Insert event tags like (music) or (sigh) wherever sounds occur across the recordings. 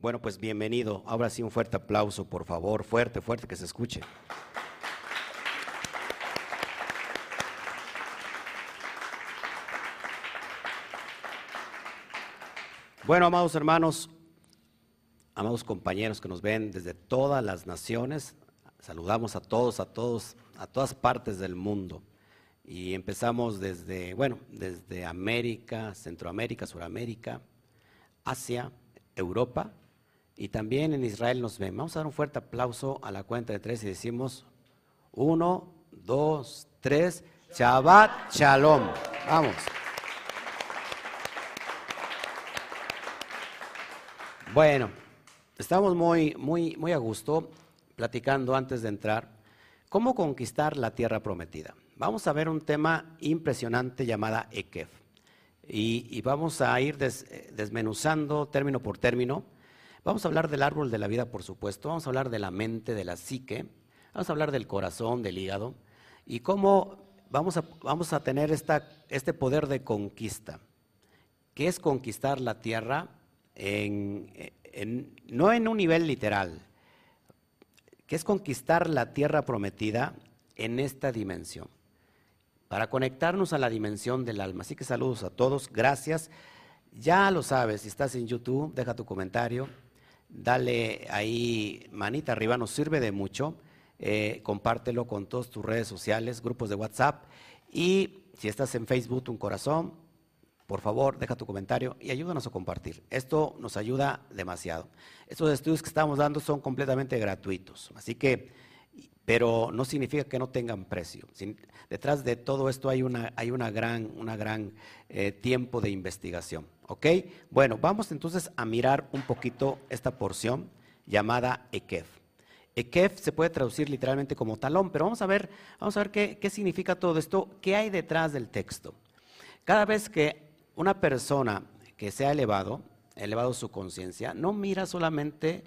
Bueno, pues bienvenido. Ahora sí un fuerte aplauso, por favor, fuerte, fuerte, que se escuche. Bueno, amados hermanos, amados compañeros que nos ven desde todas las naciones, saludamos a todos, a todos, a todas partes del mundo. Y empezamos desde, bueno, desde América, Centroamérica, Suramérica, Asia, Europa y también en Israel nos ven. Vamos a dar un fuerte aplauso a la cuenta de tres y decimos uno, dos, tres, Shabbat Shalom. Vamos. Bueno, estamos muy, muy, muy a gusto platicando antes de entrar cómo conquistar la tierra prometida. Vamos a ver un tema impresionante llamada Ekef. Y, vamos a ir desmenuzando término por término. Vamos a hablar del árbol de la vida, por supuesto. Vamos a hablar de la mente, de la psique. Vamos a hablar del corazón, del hígado. Y cómo vamos a, vamos a tener esta, este poder de conquista. ¿Qué es conquistar la tierra? no en un nivel literal, que es conquistar la tierra prometida en esta dimensión, para conectarnos a la dimensión del alma. Así que saludos a todos, gracias. Ya lo sabes, si estás en YouTube, deja tu comentario, dale ahí manita arriba, nos sirve de mucho. Eh, compártelo con todas tus redes sociales, grupos de WhatsApp y si estás en Facebook, un corazón, por favor, deja tu comentario y ayúdanos a compartir. Esto nos ayuda demasiado. Estos estudios que estamos dando son completamente gratuitos, así que, pero no significa que no tengan precio. detrás de todo esto hay una, hay una gran, una gran eh, tiempo de investigación. ¿Ok? Bueno, vamos entonces a mirar un poquito esta porción llamada Ekef. Ekef se puede traducir literalmente como talón, pero vamos a ver, vamos a ver qué, qué significa todo esto, qué hay detrás del texto. Cada vez que una persona que se ha elevado, elevado su conciencia, no mira solamente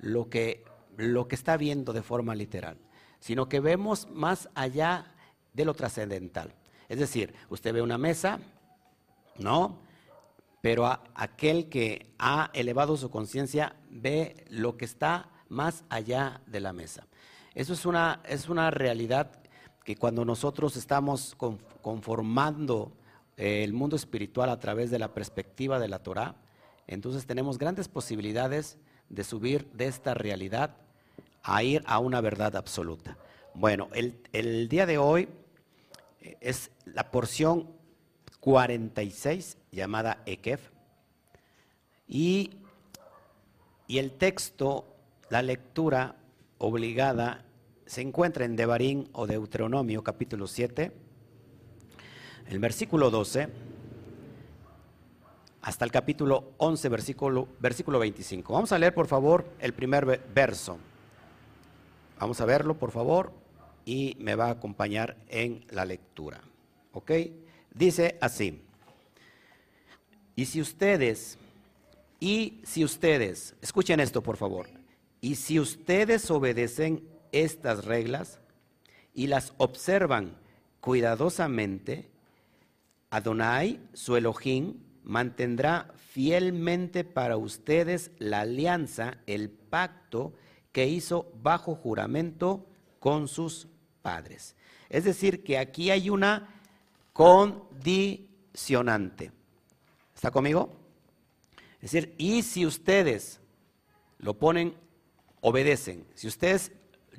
lo que, lo que está viendo de forma literal, sino que vemos más allá de lo trascendental. Es decir, usted ve una mesa, ¿no? Pero aquel que ha elevado su conciencia ve lo que está más allá de la mesa. Eso es una, es una realidad que cuando nosotros estamos conformando el mundo espiritual a través de la perspectiva de la Torah, entonces tenemos grandes posibilidades de subir de esta realidad a ir a una verdad absoluta. Bueno, el, día de hoy eh, es la porción 46 llamada Ekef y, y el texto, la lectura obligada se encuentra en Devarim o Deuteronomio capítulo 7 el versículo 12 hasta el capítulo 11, versículo, versículo 25. Vamos a leer, por favor, el primer verso. Vamos a verlo, por favor, y me va a acompañar en la lectura. ¿Ok? Dice así. Y si ustedes, y si ustedes, escuchen esto, por favor, y si ustedes obedecen estas reglas y las observan cuidadosamente, Adonai, su Elohim, mantendrá fielmente para ustedes la alianza, el pacto que hizo bajo juramento con sus padres. Es decir, que aquí hay una condicionante. ¿Está conmigo? Es decir, y si ustedes lo ponen, obedecen, si ustedes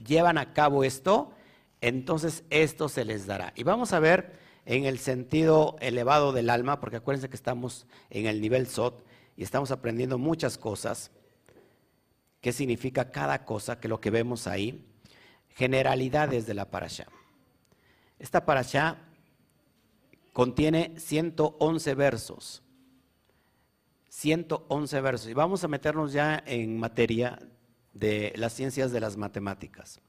llevan a cabo esto, entonces esto se les dará. Y vamos a ver en el sentido elevado del alma, porque acuérdense que estamos en el nivel SOT y estamos aprendiendo muchas cosas. ¿Qué significa cada cosa que lo que vemos ahí? Generalidades de la parasha. Esta parasha contiene 111 versos. 111 versos. Y vamos a meternos ya en materia de las ciencias de las matemáticas.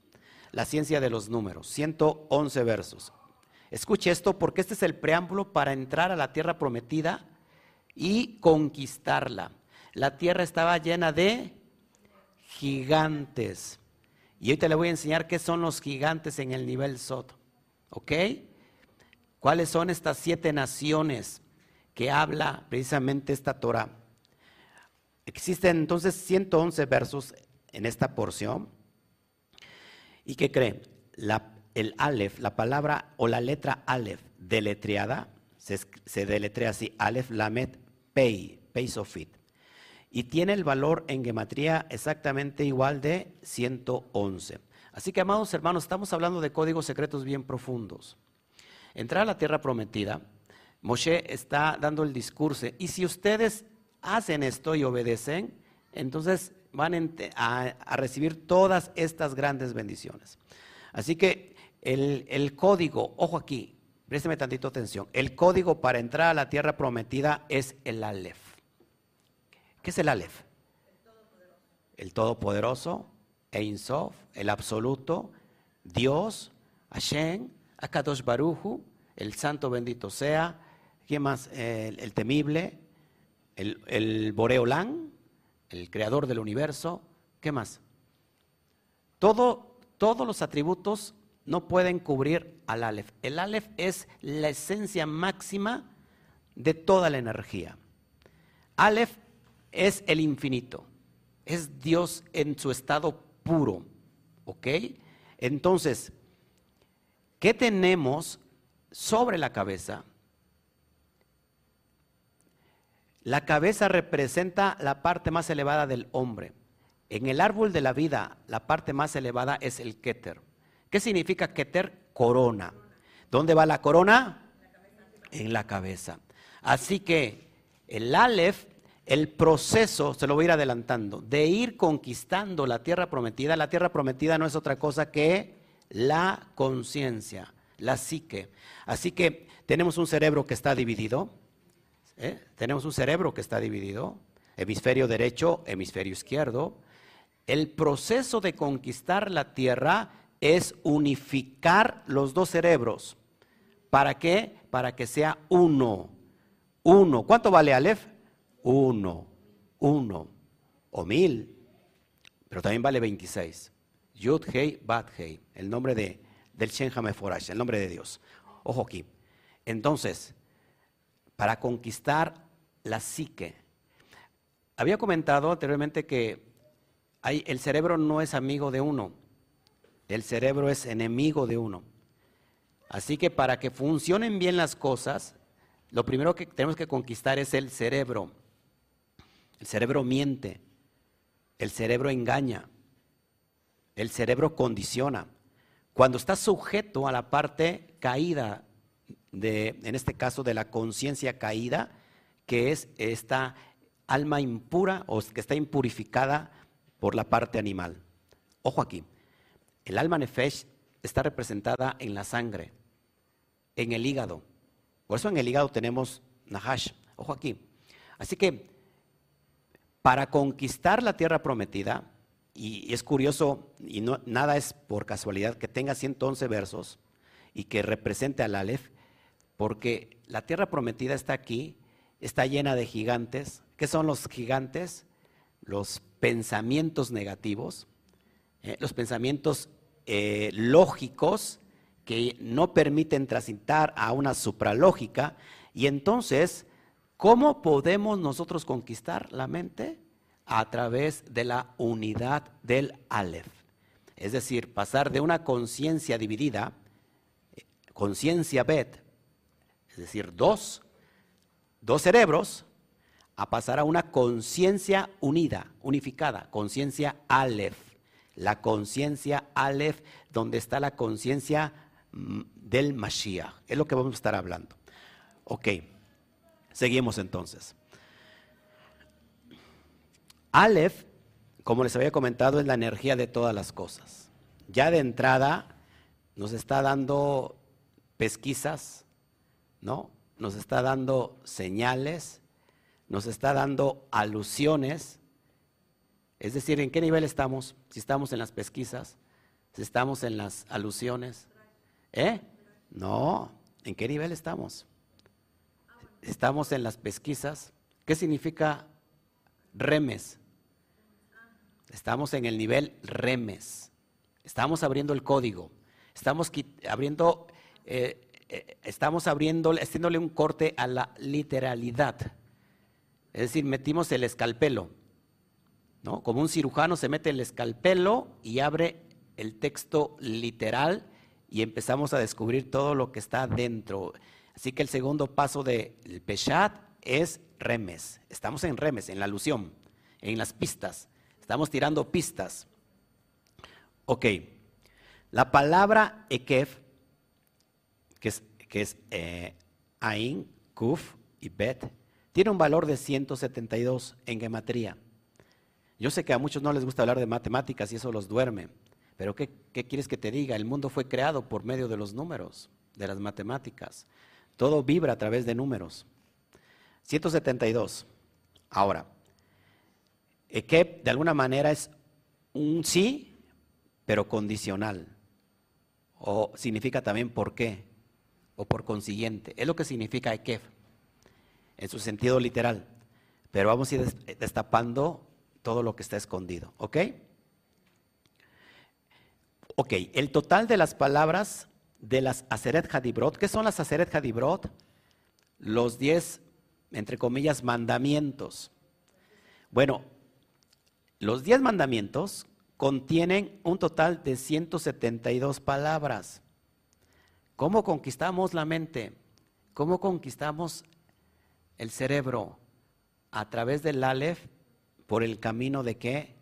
La ciencia de los números. 111 versos. Escuche esto porque este es el preámbulo para entrar a la tierra prometida y conquistarla. La tierra estaba llena de gigantes. Y hoy te le voy a enseñar qué son los gigantes en el nivel Sot. ¿Ok? ¿Cuáles son estas siete naciones que habla precisamente esta Torah? Existen entonces 111 versos en esta porción. ¿Y qué creen? el Aleph, la palabra o la letra Aleph deletreada, se, se deletrea así, Aleph Lamet Pei, Pei Sofit. Y tiene el valor en gematría exactamente igual de 111. Así que, amados hermanos, estamos hablando de códigos secretos bien profundos. Entrar a la tierra prometida, Moshe está dando el discurso. Y si ustedes hacen esto y obedecen, entonces van a, recibir todas estas grandes bendiciones. Así que el, código, ojo aquí, présteme tantito atención, el código para entrar a la tierra prometida es el Aleph. ¿Qué es el Aleph? El Todopoderoso, Ein Sof, el Absoluto, Dios, Hashem, Akadosh Baruchu, el Santo bendito sea, ¿quién más? El, temible, el, el Boreolán, el creador del universo, ¿qué más? Todo, todos los atributos no pueden cubrir al Aleph. El Aleph es la esencia máxima de toda la energía. Aleph es el infinito, es Dios en su estado puro, ¿ok? Entonces, ¿qué tenemos sobre la cabeza? La cabeza representa la parte más elevada del hombre. En el árbol de la vida, la parte más elevada es el Keter. ¿Qué significa Keter? Corona. ¿Dónde va la corona? En la cabeza. Así que el Aleph, el proceso, se lo voy a ir adelantando, de ir conquistando la tierra prometida. La tierra prometida no es otra cosa que la conciencia, la psique. Así que tenemos un cerebro que está dividido ¿Eh? Tenemos un cerebro que está dividido, hemisferio derecho, hemisferio izquierdo. El proceso de conquistar la tierra es unificar los dos cerebros. ¿Para qué? Para que sea uno. Uno. ¿Cuánto vale Aleph? Uno. Uno. O mil. Pero también vale 26. Yud Hei Bat Hei. El nombre de, del Shen Hameforash, el nombre de Dios. Ojo aquí. Entonces, para conquistar la psique. Había comentado anteriormente que el cerebro no es amigo de uno, el cerebro es enemigo de uno. Así que para que funcionen bien las cosas, lo primero que tenemos que conquistar es el cerebro. El cerebro miente, el cerebro engaña, el cerebro condiciona. Cuando está sujeto a la parte caída de, en este caso, de la conciencia caída, que es esta alma impura o que está impurificada por la parte animal. Ojo aquí, el alma nefesh está representada en la sangre, en el hígado. Por eso en el hígado tenemos Nahash. Ojo aquí. Así que para conquistar la tierra prometida, y es curioso, y no, nada es por casualidad, que tenga 111 versos y que represente al Aleph, porque la tierra prometida está aquí, está llena de gigantes. ¿Qué son los gigantes? Los pensamientos negativos, eh, los pensamientos eh, lógicos que no permiten transitar a una supralógica. Y entonces, ¿cómo podemos nosotros conquistar la mente? A través de la unidad del Aleph. Es decir, pasar de una conciencia dividida, conciencia Bet, es decir, dos, dos cerebros, a pasar a una conciencia unida, unificada, conciencia Aleph. La conciencia Aleph, donde está la conciencia mm, del Mashiach. Es lo que vamos a estar hablando. Ok, seguimos entonces. Aleph, como les había comentado, es la energía de todas las cosas. Ya de entrada nos está dando pesquisas, ¿no? Nos está dando señales, nos está dando alusiones. Es decir, ¿en qué nivel estamos? Si estamos en las pesquisas, si estamos en las alusiones. ¿Eh? No, ¿en qué nivel estamos? Estamos en las pesquisas. ¿Qué significa remes? Estamos en el nivel remes. Estamos abriendo el código. Estamos abriendo eh, eh, estamos abriendo, haciéndole un corte a la literalidad. Es decir, metimos el escalpelo ¿no? Como un cirujano se mete el escalpelo y abre el texto literal y empezamos a descubrir todo lo que está dentro. Así que el segundo paso del Peshat es remes. Estamos en remes, en la alusión, en las pistas. Estamos tirando pistas. Ok. La palabra Ekef, que es, que es eh, Ain, Kuf y Bet, tiene un valor de 172 en gematría. Yo sé que a muchos no les gusta hablar de matemáticas y eso los duerme, pero ¿qué, ¿qué, quieres que te diga? El mundo fue creado por medio de los números, de las matemáticas. Todo vibra a través de números. 172. Ahora, que de alguna manera es un sí, pero condicional. O significa también por qué, o por consiguiente. Es lo que significa Ekef, en su sentido literal. Pero vamos a ir destapando todo lo que está escondido, ¿ok? Ok, el total de las palabras de las Aseret Hadibrot, ¿qué son las Aseret Hadibrot? Los diez, entre comillas, mandamientos. Bueno, los diez mandamientos contienen un total de 172 palabras. ¿Cómo conquistamos la mente? ¿Cómo conquistamos el cerebro? A través del Aleph, por el camino de qué?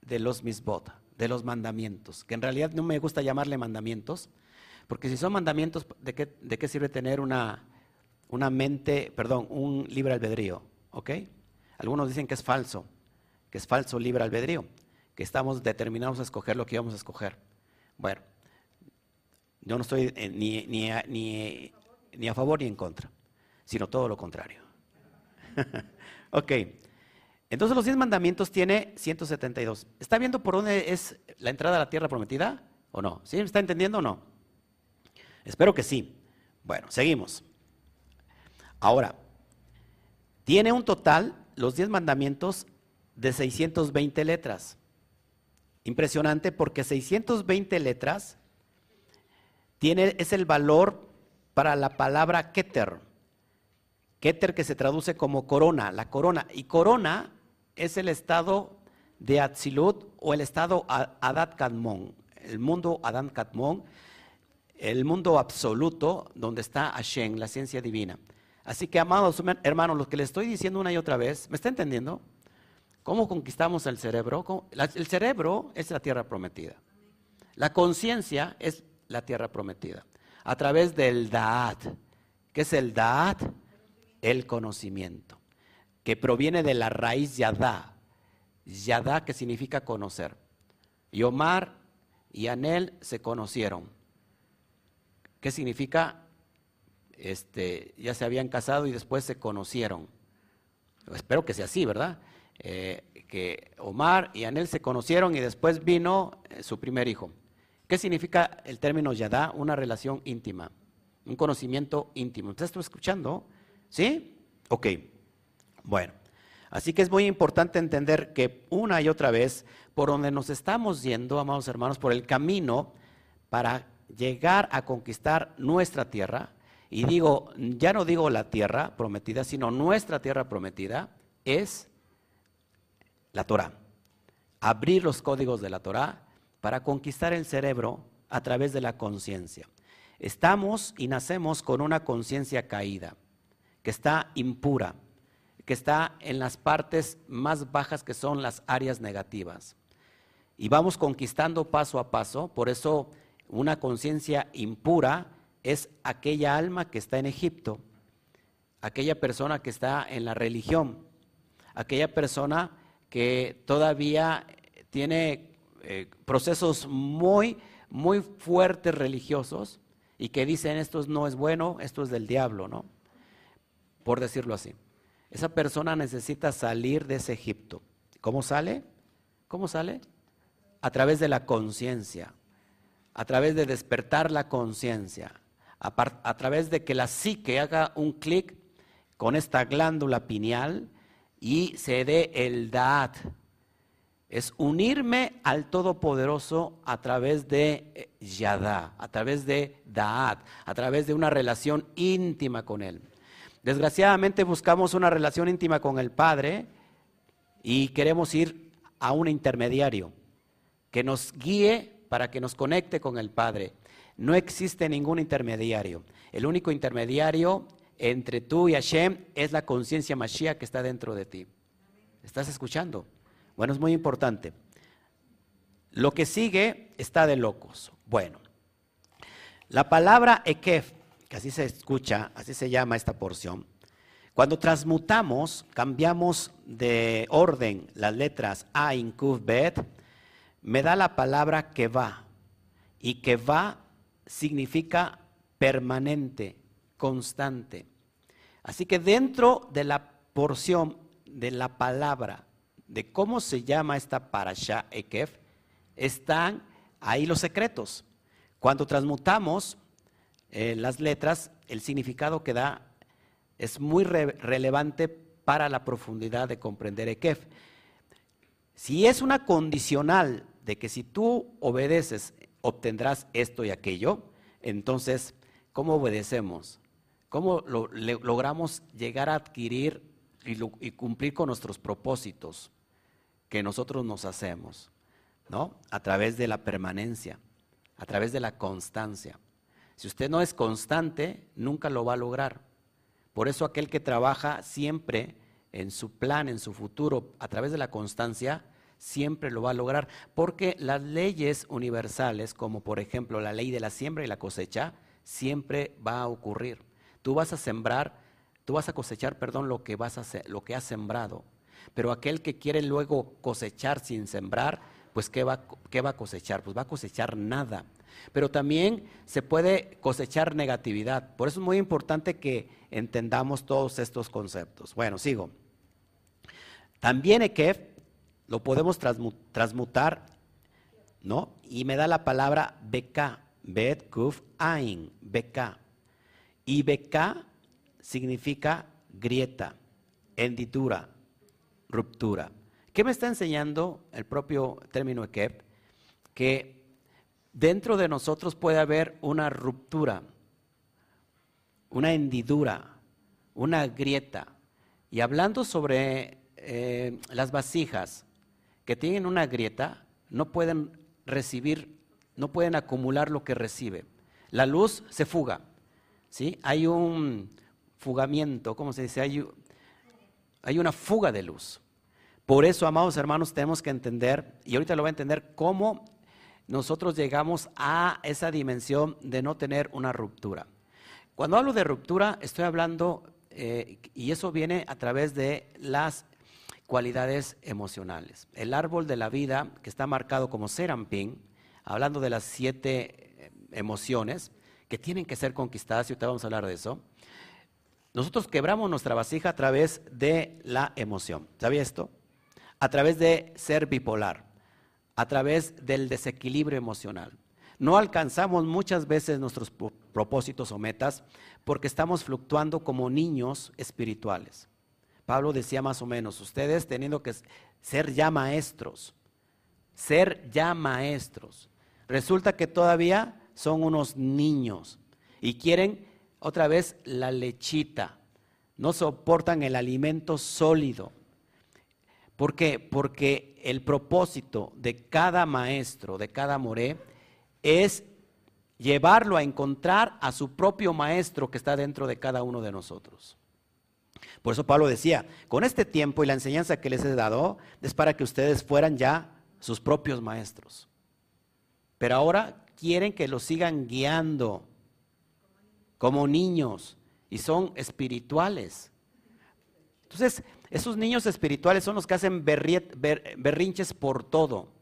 De los misbot, de los mandamientos. Que en realidad no me gusta llamarle mandamientos, porque si son mandamientos, ¿de qué, de qué sirve tener una, una mente, perdón, un libre albedrío? ¿Ok? Algunos dicen que es falso que es falso libre albedrío, que estamos determinados a escoger lo que íbamos a escoger. Bueno, yo no estoy ni, ni, a, ni, a favor ni en contra, sino todo lo contrario. (laughs) ok, entonces los 10 mandamientos tiene 172. ¿Está viendo por dónde es la entrada a la tierra prometida o no? ¿Sí? ¿Me está entendiendo o no? Espero que sí. Bueno, seguimos. Ahora, tiene un total, los 10 mandamientos, de 620 letras. Impresionante porque 620 letras tiene, es el valor para la palabra Keter. Keter que se traduce como corona, la corona. Y corona es el estado de Atzilut o el estado Adat Kadmon, el mundo Adán Kadmon, el mundo absoluto donde está Hashem, la ciencia divina. Así que, amados hermanos, lo que les estoy diciendo una y otra vez, ¿me está entendiendo? ¿Cómo conquistamos el cerebro? El cerebro es la tierra prometida. La conciencia es la tierra prometida. A través del Da'at. ¿Qué es el Da'at? El conocimiento. Que proviene de la raíz Yadá. Yadá que significa conocer. Y Omar y Anel se conocieron. ¿Qué significa? Este, ya se habían casado y después se conocieron. Espero que sea así, ¿verdad? Eh, que Omar y Anel se conocieron y después vino eh, su primer hijo. ¿Qué significa el término yadá? Una relación íntima, un conocimiento íntimo. ¿Estás escuchando? ¿Sí? Ok. Bueno, así que es muy importante entender que una y otra vez, por donde nos estamos yendo, amados hermanos, por el camino para llegar a conquistar nuestra tierra, y digo, ya no digo la tierra prometida, sino nuestra tierra prometida, es la Torah. Abrir los códigos de la Torah para conquistar el cerebro a través de la conciencia. Estamos y nacemos con una conciencia caída, que está impura, que está en las partes más bajas que son las áreas negativas. Y vamos conquistando paso a paso, por eso una conciencia impura es aquella alma que está en Egipto, aquella persona que está en la religión, aquella persona que todavía tiene eh, procesos muy, muy fuertes religiosos y que dicen esto no es bueno, esto es del diablo, ¿no? Por decirlo así. Esa persona necesita salir de ese Egipto. ¿Cómo sale? ¿Cómo sale? A través de la conciencia, a través de despertar la conciencia, a, través de que la psique haga un clic con esta glándula pineal y se dé el Da'at. Es unirme al Todopoderoso a través de eh, Yadá, a través de Da'at, a través de una relación íntima con Él. Desgraciadamente buscamos una relación íntima con el Padre y queremos ir a un intermediario que nos guíe para que nos conecte con el Padre. No existe ningún intermediario. El único intermediario entre tú y Hashem es la conciencia Mashiach que está dentro de ti. ¿Estás escuchando? Bueno, es muy importante. Lo que sigue está de locos. Bueno, la palabra Ekef, que así se escucha, así se llama esta porción, cuando transmutamos, cambiamos de orden las letras A, Kuf, Bet, me da la palabra que va. Y que va significa permanente, constante. Así que dentro de la porción de la palabra, de cómo se llama esta parasha Ekef, están ahí los secretos. Cuando transmutamos eh, las letras, el significado que da es muy relevante para la profundidad de comprender Ekef. Si es una condicional de que si tú obedeces obtendrás esto y aquello, entonces, ¿cómo obedecemos? ¿Cómo logramos llegar a adquirir y, cumplir con nuestros propósitos que nosotros nos hacemos? ¿No? A través de la permanencia, a través de la constancia. Si usted no es constante, nunca lo va a lograr. Por eso aquel que trabaja siempre en su plan, en su futuro, a través de la constancia, siempre lo va a lograr. Porque las leyes universales, como por ejemplo la ley de la siembra y la cosecha, siempre va a ocurrir. Tú vas a sembrar, tú vas a cosechar, perdón, lo que vas a lo que has sembrado. Pero aquel que quiere luego cosechar sin sembrar, pues ¿qué va, ¿qué va a cosechar? Pues va a cosechar nada. Pero también se puede cosechar negatividad. Por eso es muy importante que entendamos todos estos conceptos. Bueno, sigo. También Ekef lo podemos transmutar, ¿no? Y me da la palabra Beka, Bet, Kuf, Ain, Beka. Y Beka significa grieta, hendidura, ruptura. ¿Qué me está enseñando el propio término Ekef? Que dentro de nosotros puede haber una ruptura, una hendidura, una grieta. Y hablando sobre eh, las vasijas que tienen una grieta, no pueden recibir, no pueden acumular lo que recibe. La luz se fuga, ¿sí? Hay un fugamiento, ¿cómo se dice? Hay, hay una fuga de luz. Por eso, amados hermanos, tenemos que entender, y ahorita lo voy a entender, cómo nosotros llegamos a esa dimensión de no tener una ruptura. Cuando hablo de ruptura, estoy hablando, eh, y eso viene a través de las cualidades emocionales. El árbol de la vida, que está marcado como Serampín, hablando de las siete eh, emociones que tienen que ser conquistadas, y ahorita vamos a hablar de eso. Nosotros quebramos nuestra vasija a través de la emoción. ¿Sabía esto? a través de ser bipolar, a través del desequilibrio emocional. No alcanzamos muchas veces nuestros propósitos o metas porque estamos fluctuando como niños espirituales. Pablo decía más o menos, ustedes teniendo que ser ya maestros, ser ya maestros, resulta que todavía son unos niños y quieren otra vez la lechita, no soportan el alimento sólido. ¿Por qué? Porque el propósito de cada maestro, de cada moré, es llevarlo a encontrar a su propio maestro que está dentro de cada uno de nosotros. Por eso Pablo decía, con este tiempo y la enseñanza que les he dado es para que ustedes fueran ya sus propios maestros. Pero ahora quieren que los sigan guiando como niños y son espirituales. Entonces, esos niños espirituales son los que hacen berrinches por todo,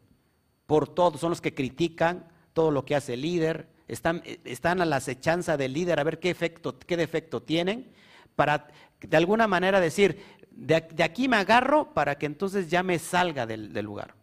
por todo, son los que critican todo lo que hace el líder, están, están a la acechanza del líder a ver qué efecto, qué defecto tienen, para de alguna manera decir, de, aquí me agarro para que entonces ya me salga del, lugar.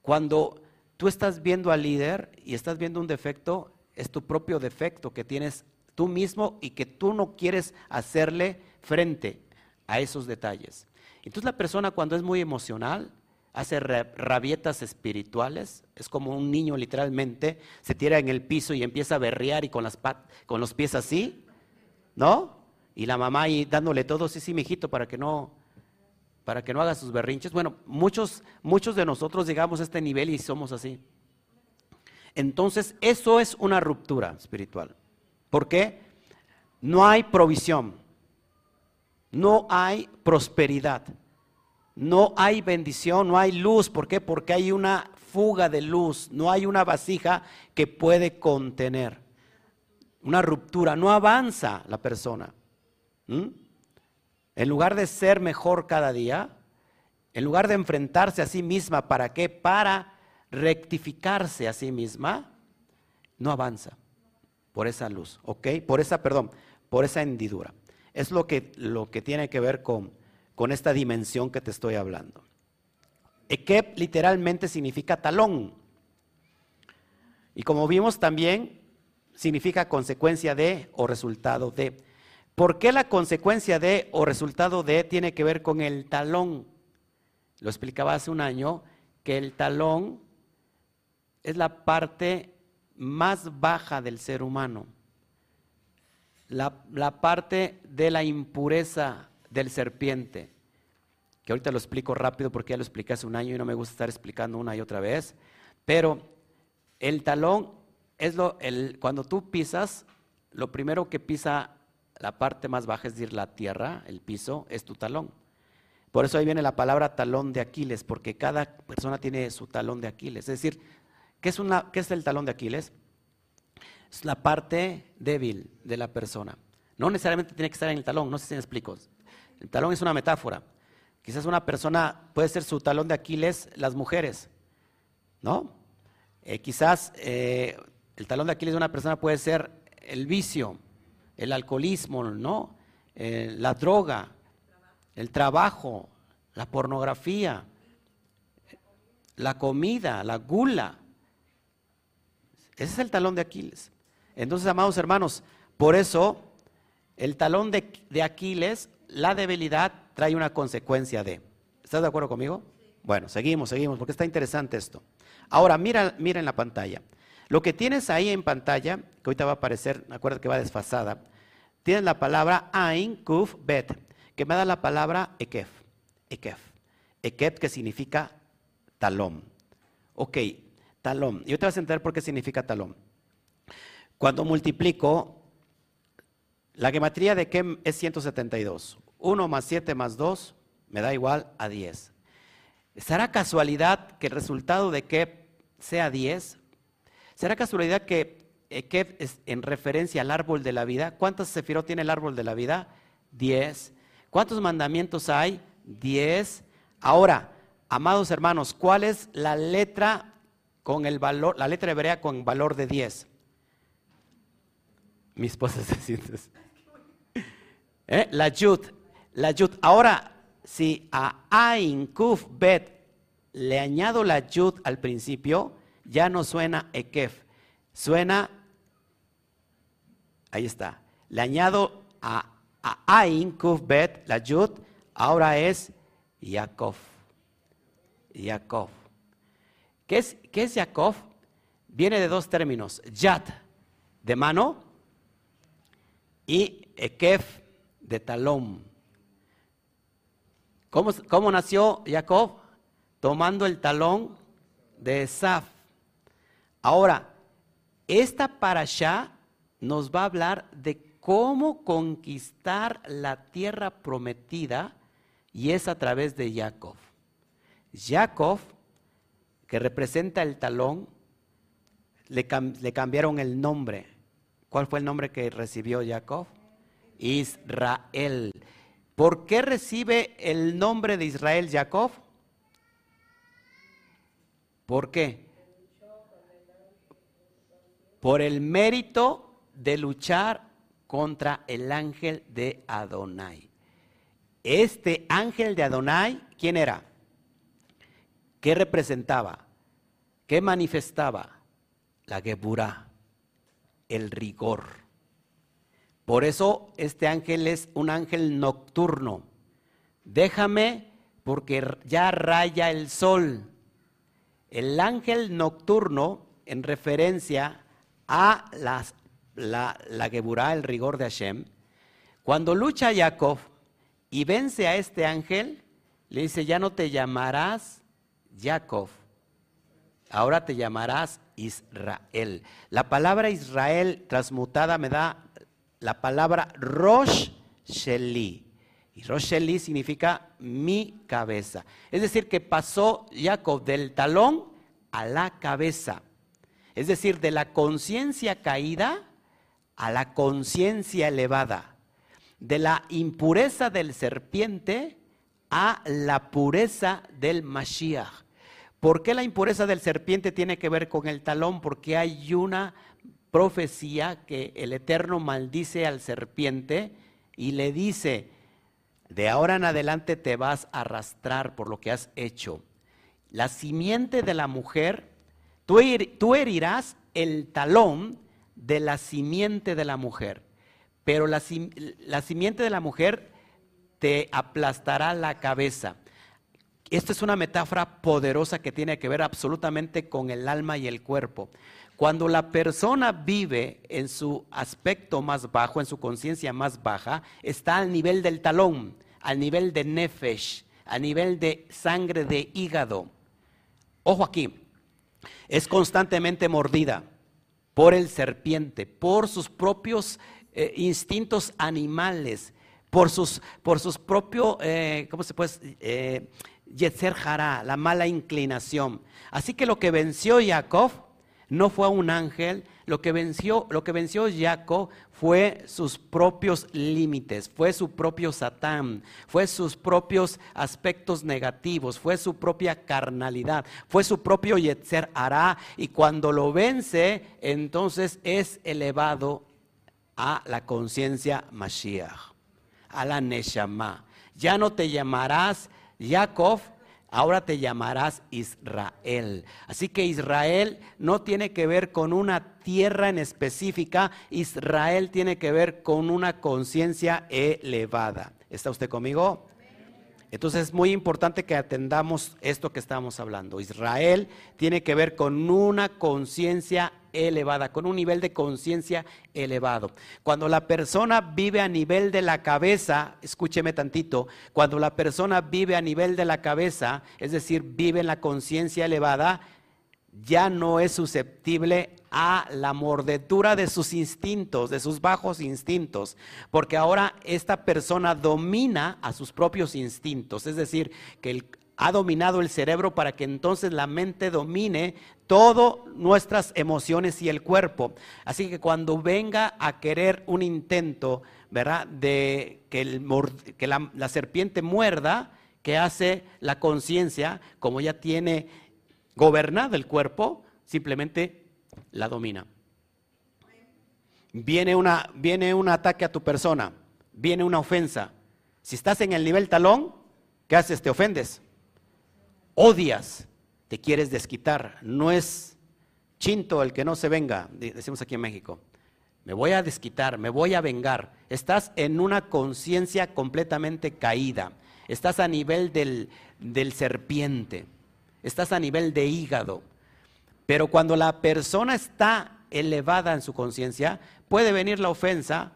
Cuando tú estás viendo al líder y estás viendo un defecto, es tu propio defecto que tienes tú mismo y que tú no quieres hacerle frente a esos detalles. Entonces la persona cuando es muy emocional, hace rabietas espirituales, es como un niño literalmente, se tira en el piso y empieza a berrear y con los pies así, ¿no? Y la mamá ahí dándole todo, sí, sí, mijito, para que no, para que no haga sus berrinches. Bueno, muchos, muchos de nosotros llegamos a este nivel y somos así. Entonces, eso es una ruptura espiritual. ¿Por qué? No hay provisión, no hay prosperidad, no hay bendición, no hay luz. ¿Por qué? Porque hay una fuga de luz, no hay una vasija que puede contener. Una ruptura, no avanza la persona. ¿Mm? En lugar de ser mejor cada día, en lugar de enfrentarse a sí misma, ¿para qué? Para rectificarse a sí misma, no avanza por esa luz, ¿ok? Por esa, perdón, por esa hendidura. Es lo que, lo que tiene que ver con, con esta dimensión que te estoy hablando. Ekep literalmente significa talón. Y como vimos también, significa consecuencia de o resultado de. ¿Por qué la consecuencia de o resultado de tiene que ver con el talón? Lo explicaba hace un año, que el talón es la parte más baja del ser humano, la, parte de la impureza del serpiente, que ahorita lo explico rápido porque ya lo expliqué hace un año y no me gusta estar explicando una y otra vez, pero el talón es lo, el, cuando tú pisas, lo primero que pisa la parte más baja, es decir, la tierra, el piso, es tu talón. Por eso ahí viene la palabra talón de Aquiles, porque cada persona tiene su talón de Aquiles. Es decir, ¿qué es, una, qué es el talón de Aquiles? Es la parte débil de la persona. No necesariamente tiene que estar en el talón, no sé si me explico. El talón es una metáfora. Quizás una persona puede ser su talón de Aquiles las mujeres, ¿no? Eh, quizás eh, el talón de Aquiles de una persona puede ser el vicio, el alcoholismo, ¿no? Eh, la droga, el trabajo, la pornografía, la comida, la gula. Ese es el talón de Aquiles. Entonces, amados hermanos, por eso el talón de, de Aquiles, la debilidad, trae una consecuencia de. ¿Estás de acuerdo conmigo? Bueno, seguimos, seguimos, porque está interesante esto. Ahora, mira, mira en la pantalla. Lo que tienes ahí en pantalla, que ahorita va a aparecer, acuérdate que va desfasada, tienes la palabra Ain, Kuf, Bet, que me da la palabra Ekef. Ekef. Ekef que significa talón. Ok, talón. Y te vas a entender por qué significa talón. Cuando multiplico, la gematría de Kem es 172. 1 más 7 más 2 me da igual a 10. ¿Será casualidad que el resultado de Kep sea 10? ¿Será casualidad que Ekef es en referencia al árbol de la vida? ¿Cuántos sefirot tiene el árbol de la vida? Diez. ¿Cuántos mandamientos hay? Diez. Ahora, amados hermanos, ¿cuál es la letra con el valor, la letra hebrea con valor de diez? Mi esposa (laughs) se siente. ¿Eh? La yud. La yud. Ahora, si a Ain, Kuf, Bet le añado la yud al principio, ya no suena Ekef, suena, ahí está, le añado a, Ain, Kuf, Bet, la Yud, ahora es Yaakov. Yaakov. ¿Qué es, ¿Qué Yaakov? Viene de dos términos, Yat, de mano, y Ekef, de talón. ¿Cómo, cómo nació Jacob? Tomando el talón de Esaf. Ahora, esta parasha nos va a hablar de cómo conquistar la tierra prometida y es a través de Jacob. Jacob, que representa el talón, le, le, cambiaron el nombre. ¿Cuál fue el nombre que recibió Jacob? Israel. ¿Por qué recibe el nombre de Israel Jacob? ¿Por qué? Por el mérito de luchar contra el ángel de Adonai. Este ángel de Adonai, ¿quién era? ¿Qué representaba? ¿Qué manifestaba? La Geburah, el rigor. Por eso este ángel es un ángel nocturno. Déjame porque ya raya el sol. El ángel nocturno, en referencia a las, la, la Geburah, el rigor de Hashem, cuando lucha Jacob y vence a este ángel, Le dice, ya no te llamarás Jacob, ahora te llamarás Israel. La palabra Israel transmutada me da la palabra Rosh Sheli. Y Rosh Sheli significa mi cabeza. Es decir, que pasó Jacob del talón a la cabeza. Es decir, de la conciencia caída a la conciencia elevada. De la impureza del serpiente a la pureza del Mashiach. ¿Por qué la impureza del serpiente tiene que ver con el talón? Porque hay una profecía que el Eterno maldice al serpiente y le dice, de ahora en adelante te vas a arrastrar por lo que has hecho. La simiente de la mujer, tú, herirás el talón de la simiente de la mujer, pero la, la simiente de la mujer te aplastará la cabeza. Esta es una metáfora poderosa que tiene que ver absolutamente con el alma y el cuerpo. Cuando la persona vive en su aspecto más bajo, en su conciencia más baja, está al nivel del talón, al nivel de nefesh, a nivel de sangre de hígado. Ojo aquí, es constantemente mordida por el serpiente, por sus propios eh, instintos animales, por sus, por sus propios, eh, ¿cómo se puede? Eh, Yetzer Jara, la mala inclinación. Así que lo que venció Jacob no fue un ángel, lo que venció, lo que venció Jacob fue sus propios límites, fue su propio Satán, fue sus propios aspectos negativos, fue su propia carnalidad, fue su propio Yetzer Hará y cuando lo vence, entonces es elevado a la conciencia Mashiach, a la Neshama. Ya no te llamarás Jacob, ahora te llamarás Israel. Así que Israel no tiene que ver con una tierra en específica, Israel tiene que ver con una conciencia elevada. ¿Está usted conmigo? Entonces es muy importante que atendamos esto que estamos hablando. Israel tiene que ver con una conciencia elevada, con un nivel de conciencia elevado. Cuando la persona vive a nivel de la cabeza, escúcheme tantito, cuando la persona vive a nivel de la cabeza, es decir, vive en la conciencia elevada, ya no es susceptible a la mordedura de sus instintos, de sus bajos instintos, porque ahora esta persona domina a sus propios instintos, es decir, que ha dominado el cerebro para que entonces la mente domine todas nuestras emociones y el cuerpo. Así que cuando venga a querer un intento, ¿verdad? De que, la, la serpiente muerda, que hace la conciencia, como ya tiene gobernado el cuerpo, simplemente la domina. Viene, una, viene un ataque a tu persona, viene una ofensa. Si estás en el nivel talón, ¿qué haces? Te ofendes. Odias, te quieres desquitar. No es chinto el que no se venga, decimos aquí en México. Me voy a desquitar, me voy a vengar. Estás en una conciencia completamente caída. Estás a nivel del, del serpiente. Estás a nivel de hígado. Pero cuando la persona está elevada en su conciencia, puede venir la ofensa,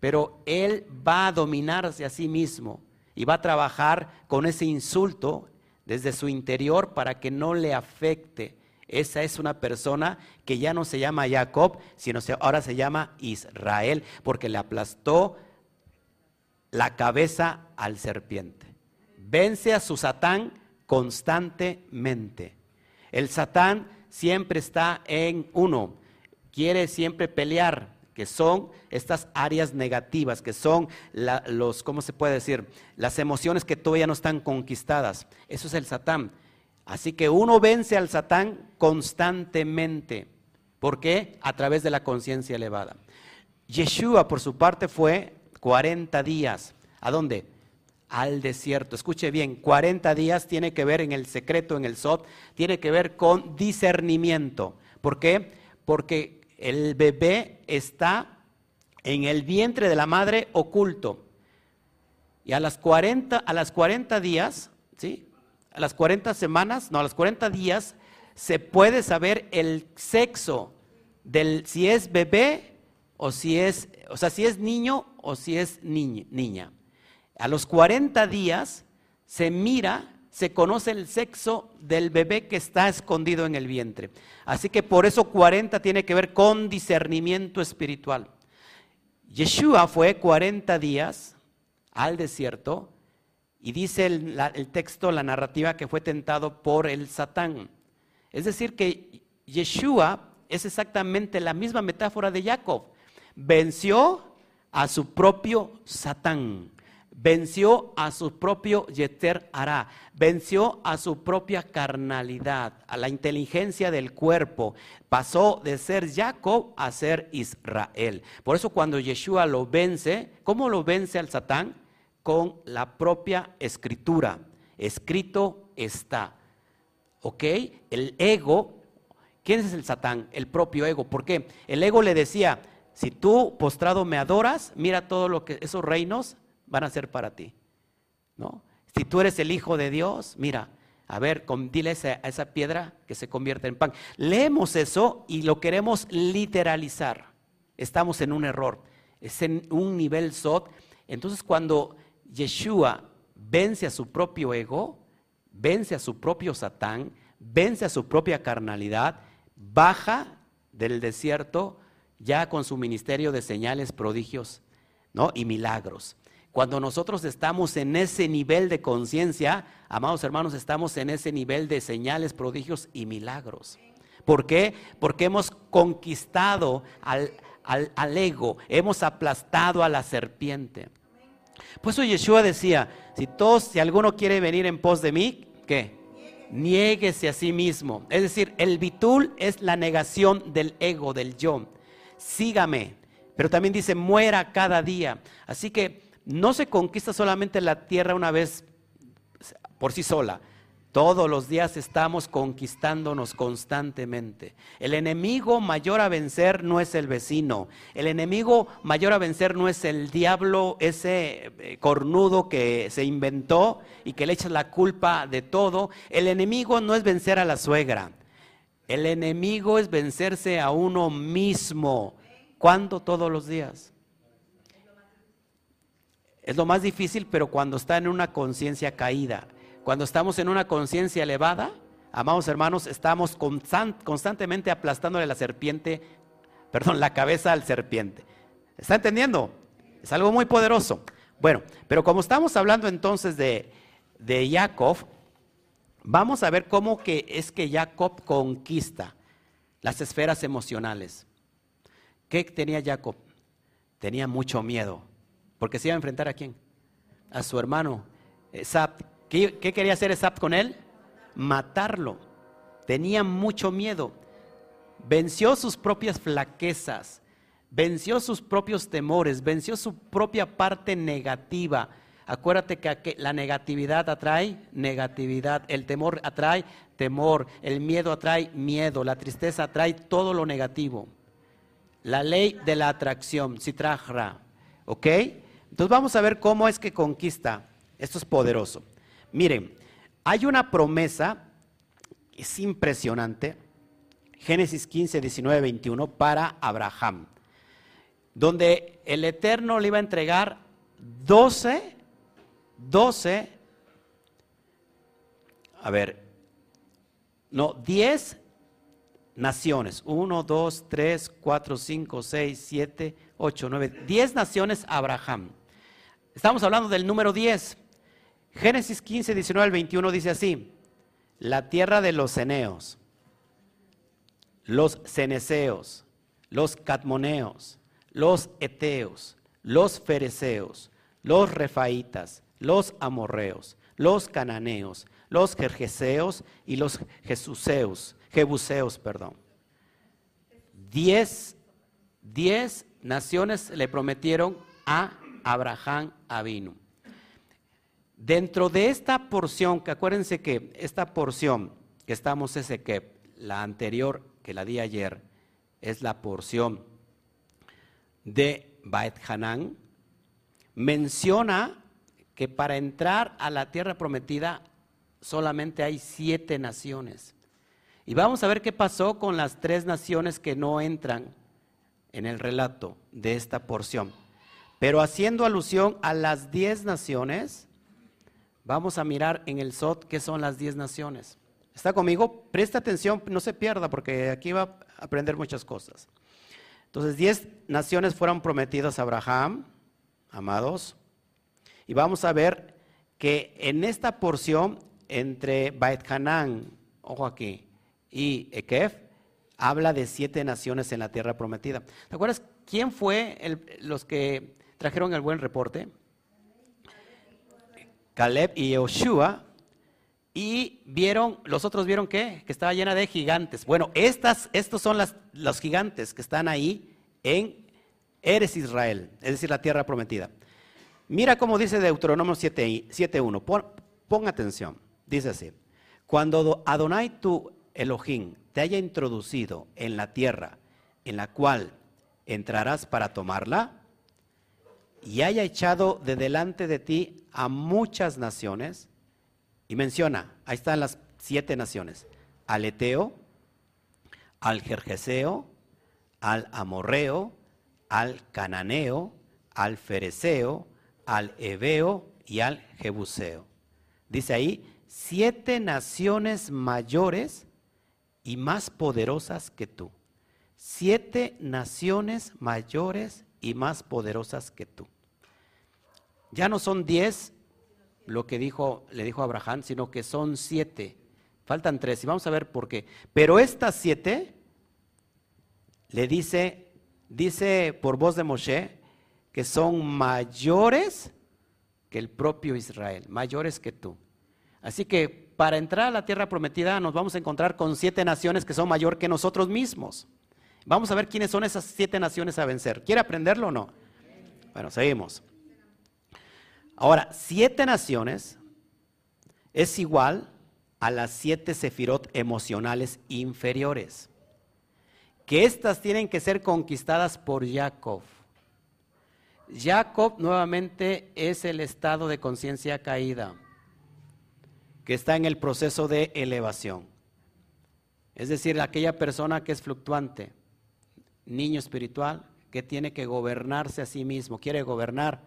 pero él va a dominarse a sí mismo y va a trabajar con ese insulto desde su interior para que no le afecte. Esa es una persona que ya no se llama Jacob, sino ahora se llama Israel, porque le aplastó la cabeza al serpiente. Vence a su Satán constantemente. El Satán siempre está en uno, quiere siempre pelear, que son estas áreas negativas, que son los, ¿cómo se puede decir? Las emociones que todavía no están conquistadas. Eso es el Satán. Así que uno vence al Satán constantemente. ¿Por qué? A través de la conciencia elevada. Yeshua, por su parte, fue 40 días. ¿A dónde? al desierto. Escuche bien, 40 días tiene que ver en el secreto, en el Sot, tiene que ver con discernimiento. ¿Por qué? Porque el bebé está en el vientre de la madre oculto. Y a las 40, a las 40 días, ¿sí? A las 40 semanas, no, a las 40 días se puede saber el sexo del si es bebé o si es, o sea, si es niño o si es niña. A los 40 días se mira, se conoce el sexo del bebé que está escondido en el vientre. Así que por eso 40 tiene que ver con discernimiento espiritual. Yeshua fue 40 días al desierto y dice el, texto, la narrativa, que fue tentado por el Satán. Es decir, que Yeshua es exactamente la misma metáfora de Jacob. Venció a su propio Satán, venció a su propio Yeter Hará, venció a su propia carnalidad, a la inteligencia del cuerpo. Pasó de ser Jacob a ser Israel. Por eso cuando Yeshua lo vence, ¿cómo lo vence al Satán? Con la propia escritura. Escrito está. ¿Ok? El ego ¿Quién es el Satán? El propio ego. ¿Por qué? El ego le decía, si tú postrado me adoras, mira todo lo que esos reinos van a ser para ti. ¿No? Si tú eres el hijo de Dios, mira, a ver, dile a esa piedra que se convierte en pan. Leemos eso y lo queremos literalizar. Estamos en un error. Es en un nivel sot. Entonces, cuando Yeshua vence a su propio ego, vence a su propio Satán, vence a su propia carnalidad, baja del desierto ya con su ministerio de señales, prodigios ¿no? y milagros. Cuando nosotros estamos en ese nivel de conciencia, amados hermanos, estamos en ese nivel de señales, prodigios y milagros. ¿Por qué? Porque hemos conquistado al, al, ego, hemos aplastado a la serpiente. Por eso Yeshua decía, si todos, si alguno quiere venir en pos de mí, ¿qué? niéguese a sí mismo. Es decir, el bitul es la negación del ego, del yo. Sígame. Pero también dice, muera cada día. Así que no se conquista solamente la tierra una vez por sí sola. Todos los días estamos conquistándonos constantemente. El enemigo mayor a vencer no es el vecino. El enemigo mayor a vencer no es el diablo, ese eh, cornudo que se inventó y que le echa la culpa de todo. El enemigo no es vencer a la suegra. El enemigo es vencerse a uno mismo. ¿Cuándo? Todos los días. Es lo más difícil, pero cuando está en una conciencia caída. Cuando estamos en una conciencia elevada, amados hermanos, estamos constantemente aplastándole la serpiente, perdón, la cabeza al serpiente. ¿Está entendiendo? Es algo muy poderoso. Bueno, pero como estamos hablando entonces de, de Jacob, vamos a ver cómo que es que Jacob conquista las esferas emocionales. ¿Qué tenía Jacob? Tenía mucho miedo, porque se iba a enfrentar a quién? A su hermano Esap. ¿Qué, quería hacer Esap con él? Matarlo. Tenía mucho miedo. Venció sus propias flaquezas, venció sus propios temores, venció su propia parte negativa. Acuérdate que la negatividad atrae negatividad, el temor atrae temor, el miedo atrae miedo, la tristeza atrae todo lo negativo. La ley de la atracción, sitrajra, ¿ok? Entonces vamos a ver cómo es que conquista. Esto es poderoso. Miren, hay una promesa, es impresionante, Génesis 15, 19, 21, para Abraham, donde el Eterno le iba a entregar 12, 12, a ver, no, 10 naciones, 1, 2, 3, 4, 5, 6, 7, 8, 9, 10 naciones a Abraham. Estamos hablando del número 10. Génesis 15, 19 al 21 dice así, la tierra de los ceneos, los ceneseos, los catmoneos, los eteos, los fereceos, los refaitas, los amorreos, los cananeos, los jerjeseos y los jesuseos, jebuseos, perdón. Diez, diez naciones le prometieron a Abraham Avinu. Dentro de esta porción, que acuérdense que esta porción que estamos ese que la anterior que la di ayer es la porción de Baet menciona que para entrar a la tierra prometida solamente hay siete naciones. Y vamos a ver qué pasó con las tres naciones que no entran en el relato de esta porción. Pero haciendo alusión a las diez naciones, vamos a mirar en el Sot qué son las diez naciones. ¿Está conmigo? Presta atención, no se pierda, porque aquí va a aprender muchas cosas. Entonces, diez naciones fueron prometidas a Abraham, amados, y vamos a ver que en esta porción entre Bait Hanán, ojo aquí, y Ekef, habla de siete naciones en la tierra prometida. ¿Te acuerdas quién fue los que trajeron el buen reporte? Caleb y Yoshua. Y vieron, los otros vieron qué? Que estaba llena de gigantes. Bueno, estas, estos son los gigantes que están ahí en Eres Israel, es decir, la tierra prometida. Mira cómo dice Deuteronomio 7.1. Pon, pon atención. Dice así. Cuando Adonai tu Elohim te haya introducido en la tierra en la cual entrarás para tomarla, y haya echado de delante de ti a muchas naciones, y menciona, ahí están las siete naciones, al Eteo, al Jerjeseo, al Amorreo, al Cananeo, al Fereceo, al Ebeo y al Jebuseo. Dice ahí, siete naciones mayores y más poderosas que tú. Siete naciones mayores y más poderosas que tú. Ya no son diez lo que dijo, le dijo Abraham, sino que son siete. Faltan tres y vamos a ver por qué. Pero estas siete le dice, dice por voz de Moshe, que son mayores que el propio Israel, mayores que tú. Así que para entrar a la tierra prometida nos vamos a encontrar con siete naciones que son mayor que nosotros mismos. Vamos a ver quiénes son esas siete naciones a vencer. ¿Quiere aprenderlo o no? Bueno, seguimos. Ahora, siete naciones es igual a las siete sefirot emocionales inferiores, que estas tienen que ser conquistadas por Jacob. Jacob nuevamente es el estado de conciencia caída que está en el proceso de elevación. Es decir, aquella persona que es fluctuante, niño espiritual, que tiene que gobernarse a sí mismo, quiere gobernar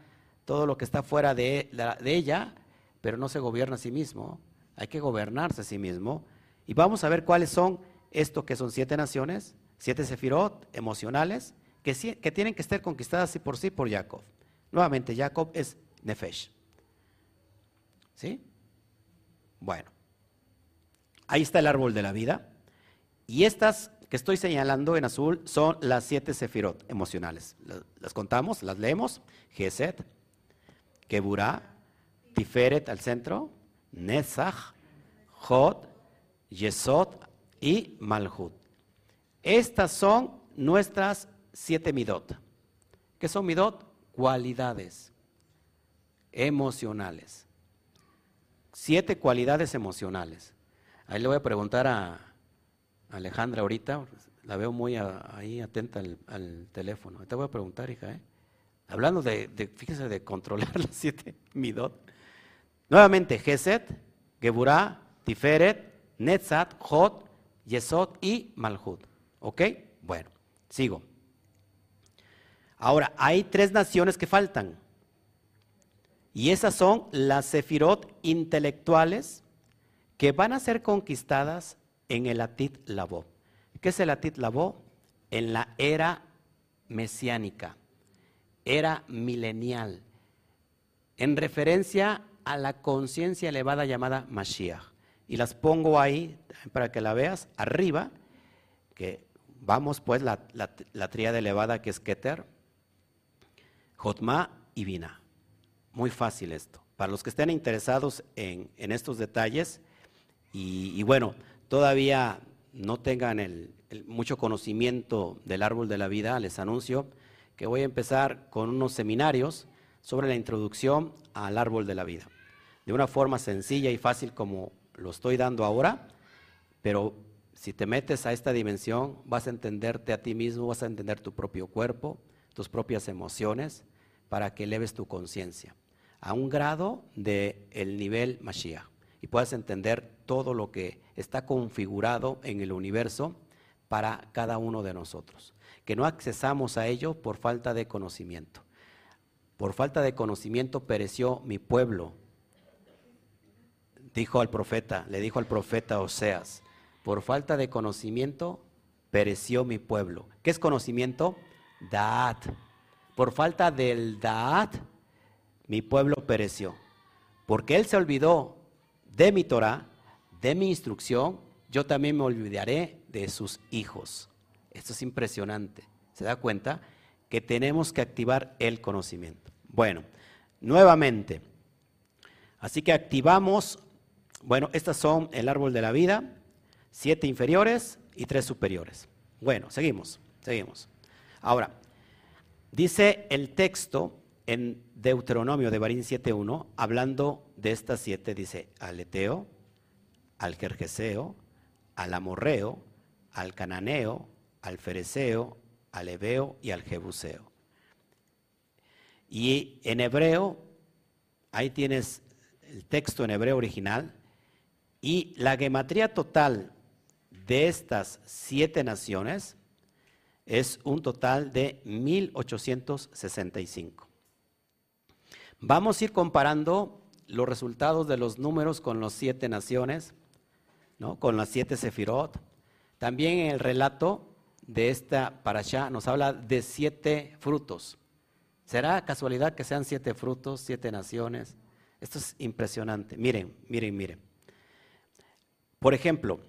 todo lo que está fuera de, ella, pero no se gobierna a sí mismo. Hay que gobernarse a sí mismo. Y vamos a ver cuáles son esto que son siete naciones, siete sefirot emocionales, que, que tienen que estar conquistadas sí por sí por Jacob. Nuevamente, Jacob es Nefesh. ¿Sí? Bueno, ahí está el árbol de la vida. Y estas que estoy señalando en azul son las siete sefirot emocionales. Las, contamos, las leemos. Geset, Keburah, Tiferet al centro, Netzach, Jod, Yesod y Malhut. Estas son nuestras siete midot. ¿Qué son midot? Cualidades emocionales siete cualidades emocionales. Ahí le voy a preguntar a Alejandra ahorita, la veo muy ahí atenta al, teléfono. Te voy a preguntar, hija, ¿eh? hablando de, fíjese, de controlar (laughs) las siete midot. Nuevamente, Geset, Geburah, Tiferet, Netzat, Jod, Yesod y Malhud. ¿Ok? Bueno, sigo. Ahora, hay tres naciones que faltan. Y esas son las sefirot intelectuales que van a ser conquistadas en el Atit Labó. ¿Qué es el Atit Labó? En la era mesiánica, era milenial, en referencia a la conciencia elevada llamada Mashiach. Y las pongo ahí para que la veas arriba, que vamos pues la, la, la elevada que es Keter, Jotma y Bina. Muy fácil esto. Para los que estén interesados en, estos detalles y, bueno, todavía no tengan el, mucho conocimiento del árbol de la vida, les anuncio que voy a empezar con unos seminarios sobre la introducción al árbol de la vida. De una forma sencilla y fácil como lo estoy dando ahora, pero si te metes a esta dimensión vas a entenderte a ti mismo, vas a entender tu propio cuerpo, tus propias emociones, para que eleves tu conciencia a un grado del el nivel Mashiach y puedas entender todo lo que está configurado en el universo para cada uno de nosotros. Que no accesamos a ello por falta de conocimiento. Por falta de conocimiento pereció mi pueblo. dijo al profeta, le dijo al profeta Oseas, por falta de conocimiento pereció mi pueblo. ¿Qué es conocimiento? Daat. Por falta del Daat, mi pueblo pereció. Porque él se olvidó de mi Torah, de mi instrucción, yo también me olvidaré de sus hijos. Esto es impresionante. ¿Se da cuenta? Que tenemos que activar el conocimiento. Bueno, nuevamente. Así que activamos, bueno, estas son el árbol de la vida, siete inferiores y tres superiores. Bueno, seguimos, seguimos. Ahora, dice el texto en Deuteronomio de Barín 7.1, hablando de estas siete, dice al Eteo, al Jerjeseo, al Amorreo, al Cananeo, al Fereceo, al Ebeo y al Jebuseo. Y en hebreo, ahí tienes el texto en hebreo original, y la gematría total de estas siete naciones es un total de 1865. Vamos a ir comparando los resultados de los números con las siete naciones, ¿no? con las siete sefirot. También en el relato de esta parasha nos habla de siete frutos. ¿Será casualidad que sean siete frutos, siete naciones? Esto es impresionante. Miren, miren, miren. Por ejemplo,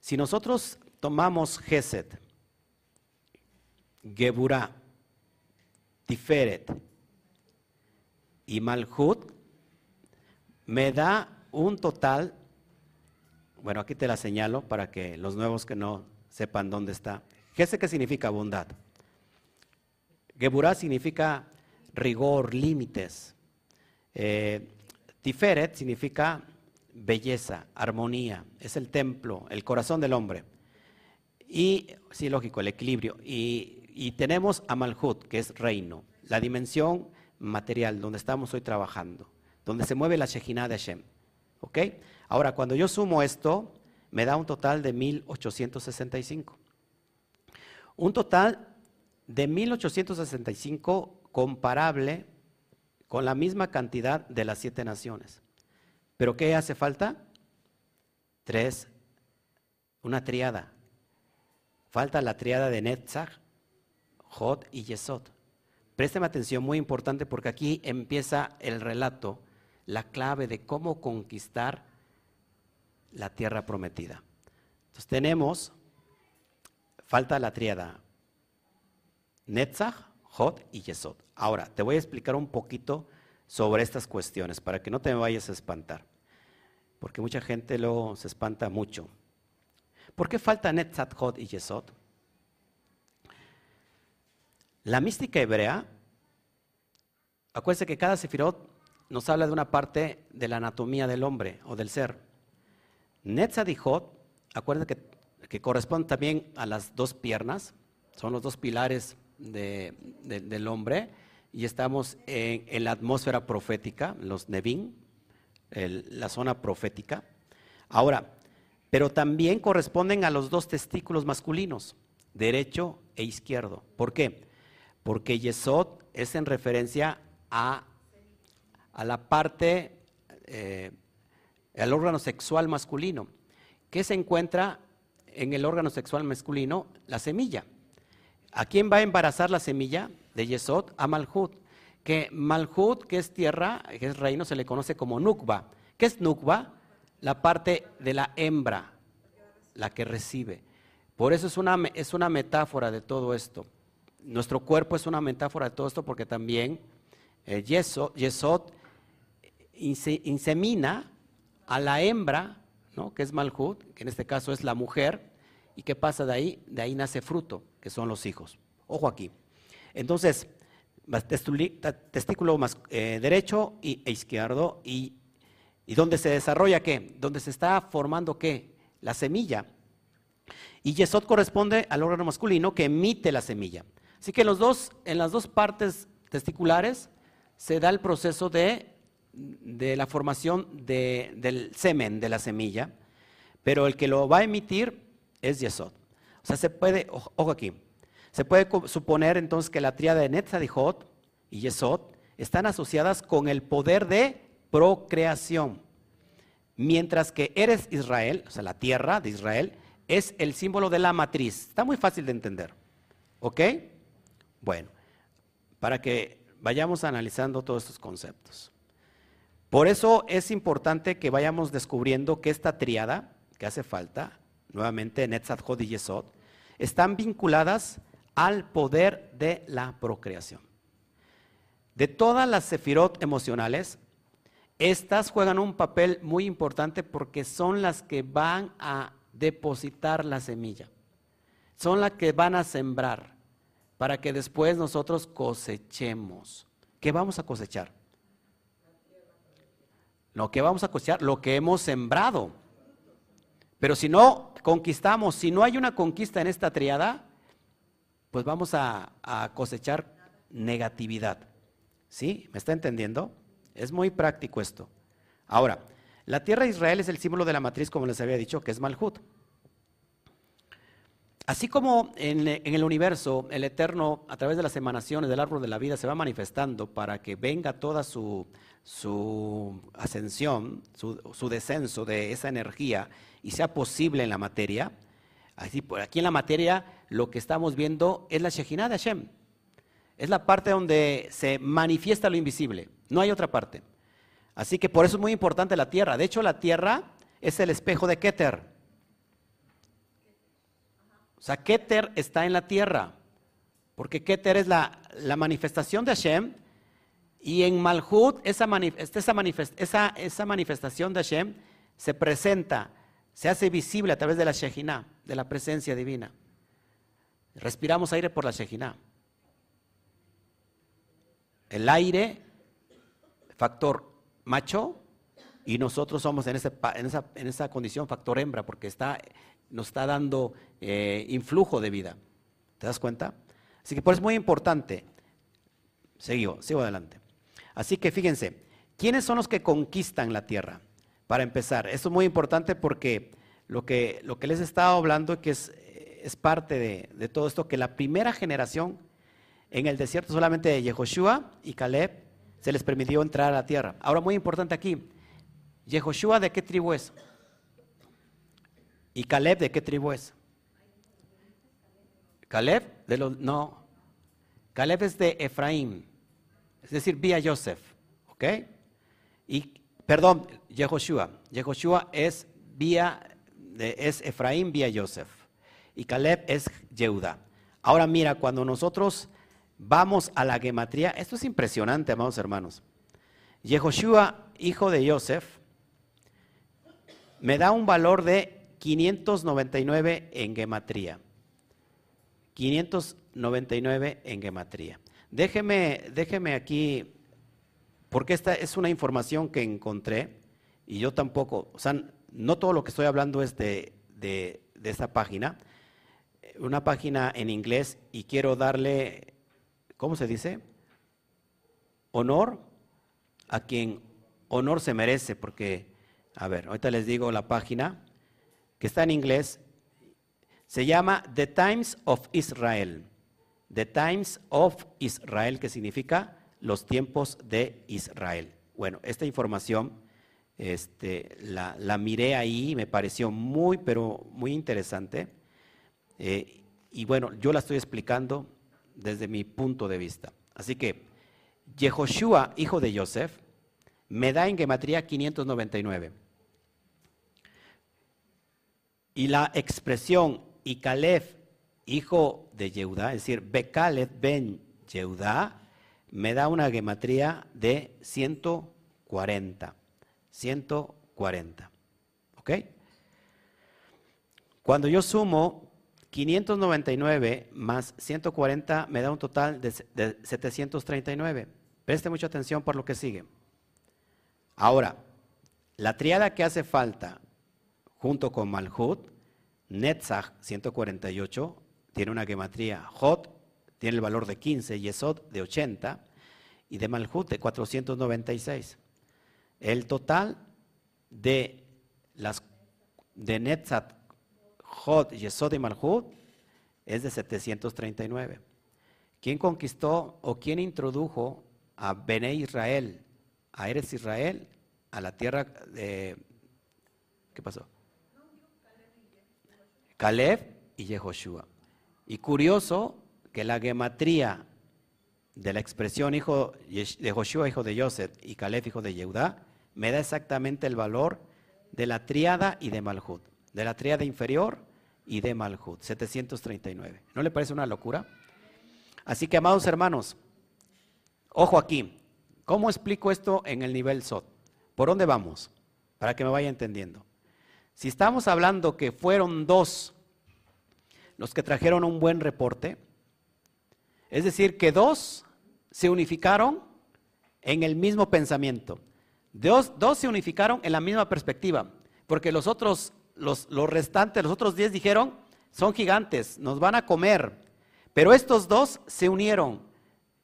si nosotros tomamos Geset, Geburah, Tiferet y Malhut, me da un total, bueno, aquí te la señalo para que los nuevos que no sepan dónde está. Geset, ¿qué significa bondad? Geburah significa rigor, límites. Eh, tiferet significa belleza, armonía, es el templo, el corazón del hombre. Y, sí, lógico, el equilibrio. Y, tenemos a Malhut, que es reino, la dimensión material donde estamos hoy trabajando, donde se mueve la Shejinah de Hashem. ¿Ok? Ahora, cuando yo sumo esto, me da un total de 1865. Un total de 1865 comparable con la misma cantidad de las siete naciones. ¿Pero qué hace falta? Tres, una triada. Falta la triada de Netzach, Jod y Yesod. Présteme atención, muy importante, porque aquí empieza el relato, la clave de cómo conquistar la tierra prometida. Entonces tenemos, falta la triada, Netzach, Jod y Yesod. Ahora, te voy a explicar un poquito sobre estas cuestiones para que no te vayas a espantar, porque mucha gente luego se espanta mucho. ¿Por qué falta Netzach, Jod y Yesod? La mística hebrea, acuérdense que cada sefirot nos habla de una parte de la anatomía del hombre o del ser. Jod, acuérdense que, que corresponden también a las dos piernas, son los dos pilares del hombre y estamos en, la atmósfera profética, los Nevin, la zona profética. Ahora, pero también corresponden a los dos testículos masculinos, derecho e izquierdo. ¿Por qué? Porque Yesod es en referencia a, a la parte, eh, al órgano sexual masculino. ¿Qué se encuentra en el órgano sexual masculino? La semilla. ¿A quién va a embarazar la semilla de Yesod? A Malhut. Que Malhut, que es tierra, que es reino, se le conoce como Nukba. ¿Qué es Nukba? La parte de la hembra, la que recibe. Por eso es una, es una metáfora de todo esto. Nuestro cuerpo es una metáfora de todo esto porque también eh, Yesod, insemina a la hembra, ¿no? que es Malhut, que en este caso es la mujer, ¿Y qué pasa de ahí? De ahí nace fruto, que son los hijos. Ojo aquí. Entonces, testículo más, eh, derecho y, e izquierdo. Y, ¿Y dónde se desarrolla qué? Donde se está formando qué? La semilla. Y Yesod corresponde al órgano masculino que emite la semilla. Así que en, las dos partes testiculares se da el proceso de, la formación de, del semen de la semilla, pero el que lo va a emitir es Yesod. O sea, se puede, ojo aquí, se puede suponer entonces que la tríada de Netzadijot y Yesod están asociadas con el poder de procreación. mientras que eres Israel, o sea, la tierra de Israel, es el símbolo de la matriz. Está muy fácil de entender. ¿Ok? Bueno, para que vayamos analizando todos estos conceptos. Por eso es importante que vayamos descubriendo que esta triada, que hace falta, nuevamente Netzat, Hod y Yesod, están vinculadas al poder de la procreación. De todas las sefirot emocionales, estas juegan un papel muy importante porque son las que van a depositar la semilla. Son las que van a sembrar para que después nosotros cosechemos. ¿Qué vamos a cosechar? Lo que vamos a cosechar, lo que hemos sembrado. Pero si no conquistamos, si no hay una conquista en esta triada, pues vamos a, cosechar negatividad. ¿Sí? ¿Me está entendiendo? Es muy práctico esto. Ahora, la tierra de Israel es el símbolo de la matriz, como les había dicho, que es Malhut. Así como en, el universo el Eterno, a través de las emanaciones del árbol de la vida, se va manifestando para que venga toda su, ascensión, su, descenso de esa energía y sea posible en la materia, así, aquí en la materia lo que estamos viendo es la Shejinah de Hashem. Es la parte donde se manifiesta lo invisible. No hay otra parte. Así que por eso es muy importante la tierra. De hecho, la tierra es el espejo de Keter. O sea, Keter está en la tierra. Porque Keter es la, manifestación de Hashem. Y en Malhut, esa, esa, esa, manifestación de Hashem se presenta, se hace visible a través de la Shejinah, de la presencia divina. Respiramos aire por la Shejinah. El aire factor macho y nosotros somos en, en, esa, condición factor hembra porque está, nos está dando eh, influjo de vida. ¿Te das cuenta? Así que por eso es muy importante. Sigo, sigo adelante. Así que fíjense, ¿quiénes son los que conquistan la tierra? Para empezar, esto es muy importante porque lo que, lo que les he estado hablando que es, es parte de, de todo esto, que la primera generación en el desierto solamente de Yehoshua y Caleb se les permitió entrar a la tierra. Ahora, muy importante aquí, Yehoshua de qué tribu es? ¿Y Caleb de qué tribu es? Caleb de no. Caleb es de Efraín, es decir, vía Joseph, ¿ok? Y perdón, Yehoshua. Yehoshua es vía es Efraín vía Joseph y Caleb es Yehuda. Ahora mira, cuando nosotros Vamos a la gematría. Esto es impresionante, amados hermanos. Yehoshua, hijo de Joseph, me da un valor de 599 en gematría. 599 en gematría. Déjeme, déjeme aquí, porque esta es una información que encontré y yo tampoco, o sea, no todo lo que estoy hablando es de, de, de esta página, una página en inglés y quiero darle ¿cómo se dice? Honor a quien honor se merece, porque, a ver, ahorita les digo la página, que está en inglés, se llama The Times of Israel. The Times of Israel, que significa los tiempos de Israel. Bueno, esta información este, la, miré ahí y me pareció muy, pero muy interesante. Eh, y bueno, yo la estoy explicando desde mi punto de vista. Así que Yehoshua, hijo de Joseph, me da en gematría 599. Y la expresión y Caleb, hijo de Yehudá, es decir, Bekaleb ben Yehudá, me da una gematría de 140. 140. ¿Ok? Cuando yo sumo 599 más 140 me da un total de, 739. Preste mucha atención por lo que sigue. Ahora, la triada que hace falta junto con Malhut, Netzach 148, tiene una gematría. Hot tiene el valor de 15, Yesod de 80 y de Malhut de 496. El total de las de Netzach Jod, Yesod y Malhud es de 739. ¿Quién conquistó o quién introdujo a Bene Israel, a Eres Israel, a la tierra de, ¿Qué pasó? Caleb y Yehoshua. Y curioso que la gematría de la expresión hijo de Joshua, hijo de Joseph, y Caleb, hijo de Yehudá, me da exactamente el valor de la triada y de Malhut, de la triada inferior y de Malhut, 739. ¿No le parece una locura? Así que, amados hermanos, ojo aquí, ¿cómo explico esto en el nivel SOT? ¿Por dónde vamos? Para que me vaya entendiendo. Si estamos hablando que fueron dos los que trajeron un buen reporte, es decir, que dos se unificaron en el mismo pensamiento. Dos, dos se unificaron en la misma perspectiva, porque los otros, los, los restantes, los otros diez dijeron, son gigantes, nos van a comer. Pero estos dos se unieron.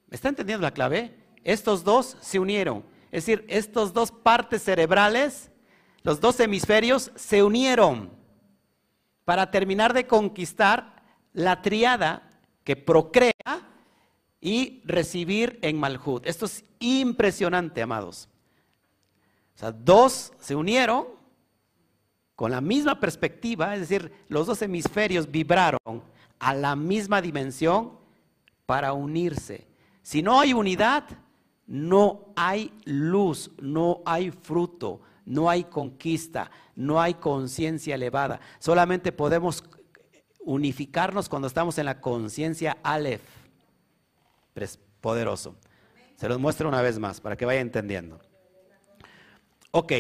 ¿Me está entendiendo la clave? Estos dos se unieron. Es decir, estos dos partes cerebrales, los dos hemisferios, se unieron para terminar de conquistar la triada que procrea y recibir en Malhut. Esto es impresionante, amados. O sea, dos se unieron con la misma perspectiva, es decir, los dos hemisferios vibraron a la misma dimensión para unirse. Si no hay unidad, no hay luz, no hay fruto, no hay conquista, no hay conciencia elevada. Solamente podemos unificarnos cuando estamos en la conciencia Aleph. Poderoso. Se los muestro una vez más para que vaya entendiendo. Ok,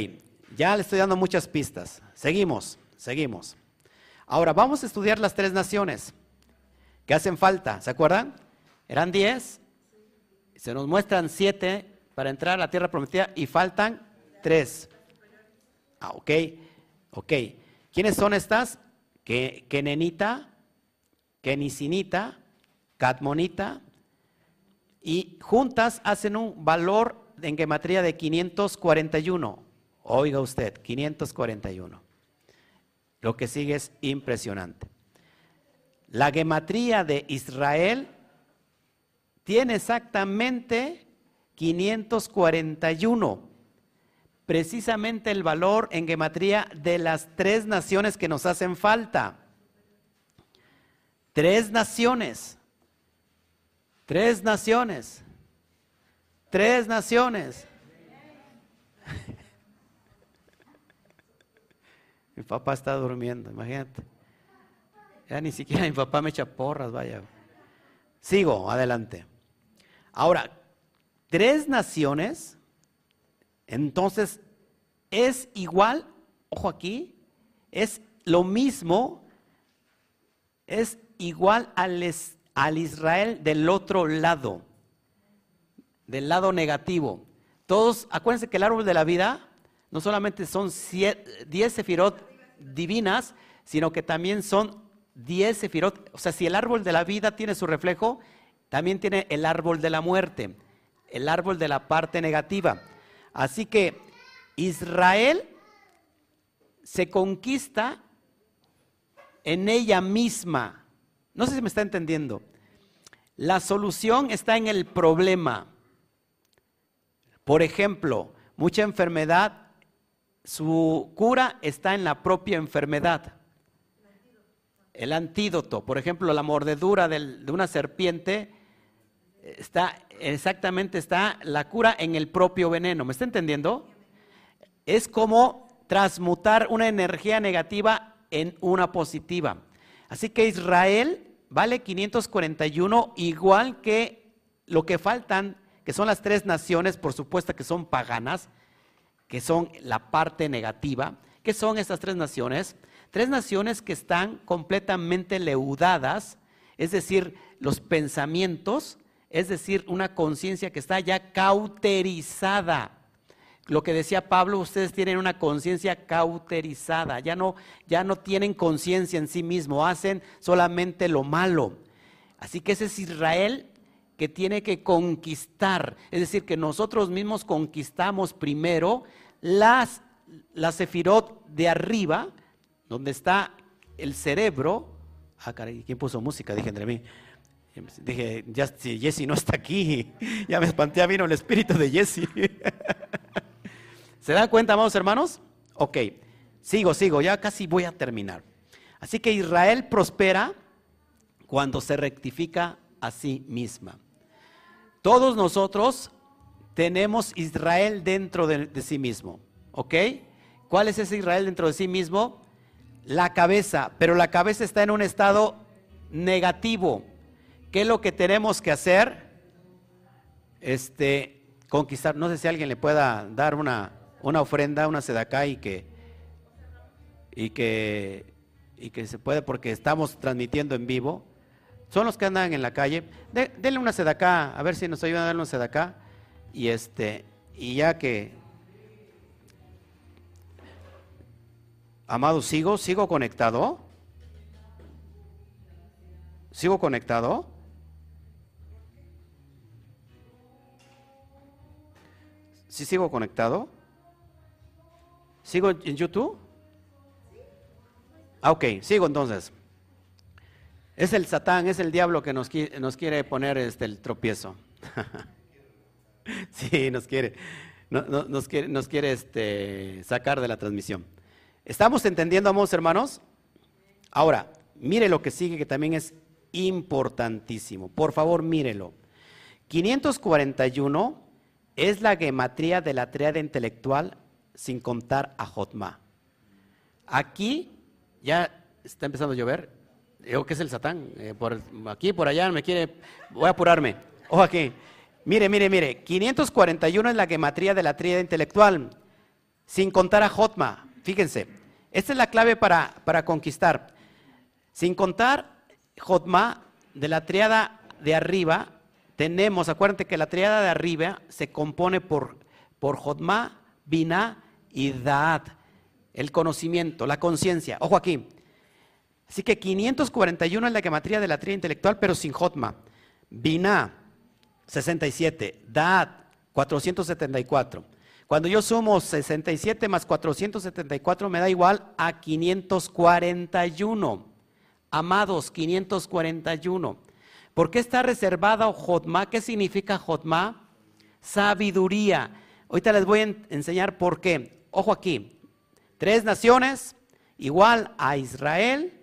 ya le estoy dando muchas pistas. Seguimos, seguimos. Ahora vamos a estudiar las tres naciones que hacen falta. ¿Se acuerdan? Eran diez. Se nos muestran siete para entrar a la tierra prometida y faltan tres. Ah, ok, ok. ¿Quiénes son estas? Que, Kenenita, Kenisinita, Catmonita, y juntas hacen un valor en gematría de 541. Oiga usted, 541. Lo que sigue es impresionante. La gematría de Israel tiene exactamente 541. Precisamente el valor en gematría de las tres naciones que nos hacen falta. Tres naciones. Tres naciones. Tres naciones. (laughs) mi papá está durmiendo, imagínate. Ya ni siquiera mi papá me echa porras, vaya. Sigo, adelante. Ahora, tres naciones, entonces es igual, ojo aquí, es lo mismo, es igual al, Israel del otro lado, del lado negativo. Todos, acuérdense que el árbol de la vida no solamente son 10 sefirot divinas, sino que también son 10 sefirot. O sea, si el árbol de la vida tiene su reflejo, también tiene el árbol de la muerte, el árbol de la parte negativa. Así que Israel se conquista en ella misma. No sé si me está entendiendo. La solución está en el problema. Por ejemplo, mucha enfermedad, su cura está en la propia enfermedad. El antídoto, por ejemplo, la mordedura de una serpiente, está exactamente está la cura en el propio veneno. ¿Me está entendiendo? Es como transmutar una energía negativa en una positiva. Así que Israel vale 541, igual que lo que faltan, que son las tres naciones, por supuesto que son paganas, que son la parte negativa. ¿Qué son estas tres naciones? Tres naciones que están completamente leudadas, es decir, los pensamientos, es decir, una conciencia que está ya cauterizada lo que decía Pablo, ustedes tienen una conciencia cauterizada, ya no, ya no tienen conciencia en sí mismo, hacen solamente lo malo. Así que ese es Israel que tiene que conquistar, es decir, que nosotros mismos conquistamos primero las, la sefirot de arriba, donde está el cerebro. Ah, caray, ¿quién puso música? Dije entre mí. Dije, ya, si Jesse no está aquí, (laughs) ya me espanté, vino el espíritu de Jesse. (laughs) ¿Se dan cuenta, amados hermanos? Ok. Sigo, sigo, ya casi voy a terminar. Así que Israel prospera cuando se rectifica a sí misma. Todos nosotros tenemos Israel dentro de, sí mismo, ¿ok? ¿Cuál es ese Israel dentro de sí mismo? La cabeza, pero la cabeza está en un estado negativo. ¿Qué es lo que tenemos que hacer? Este, conquistar. No sé si alguien le pueda dar una, una ofrenda, una sedacá y que, y que, y que se puede, porque estamos transmitiendo en vivo. Son los que andan en la calle. denle una sedacá, a ver si nos ayudan a darle una sedacá. Y este, y ya que, amado, sigo, sigo conectado. ¿Sigo conectado? ¿Sí sigo conectado? ¿Sigo en YouTube? Ah, ok, sigo entonces. Es el Satán, es el diablo que nos, nos quiere poner este, el tropiezo. (laughs) sí, nos quiere, nos quiere, nos quiere este, sacar de la transmisión. ¿Estamos entendiendo, amados hermanos? Ahora, mire lo que sigue, que también es importantísimo. Por favor, mírelo. 541 es la gematría de la triada intelectual sin contar a Jotma. Aquí ya está empezando a llover. Digo que es el Satán. Eh, por aquí, por allá, me quiere. Voy a apurarme. Ojo aquí. Mire, mire, mire. 541 es la gematría de la tríada intelectual, sin contar a Jotma. Fíjense. Esta es la clave para, para conquistar. Sin contar Jotma de la triada de arriba, tenemos, acuérdense que la triada de arriba se compone por, por Jotma, Binah y Daat. El conocimiento, la conciencia. Ojo aquí. Así que 541 es la gematría de la tríada intelectual, pero sin Jotma. Binah, 67. Daat, 474. Cuando yo sumo 67 más 474 me da igual a 541. Amados, 541. ¿Por qué está reservada Jotma? ¿Qué significa Jotma? Sabiduría. Ahorita les voy a enseñar por qué. Ojo aquí. Tres naciones, igual a Israel,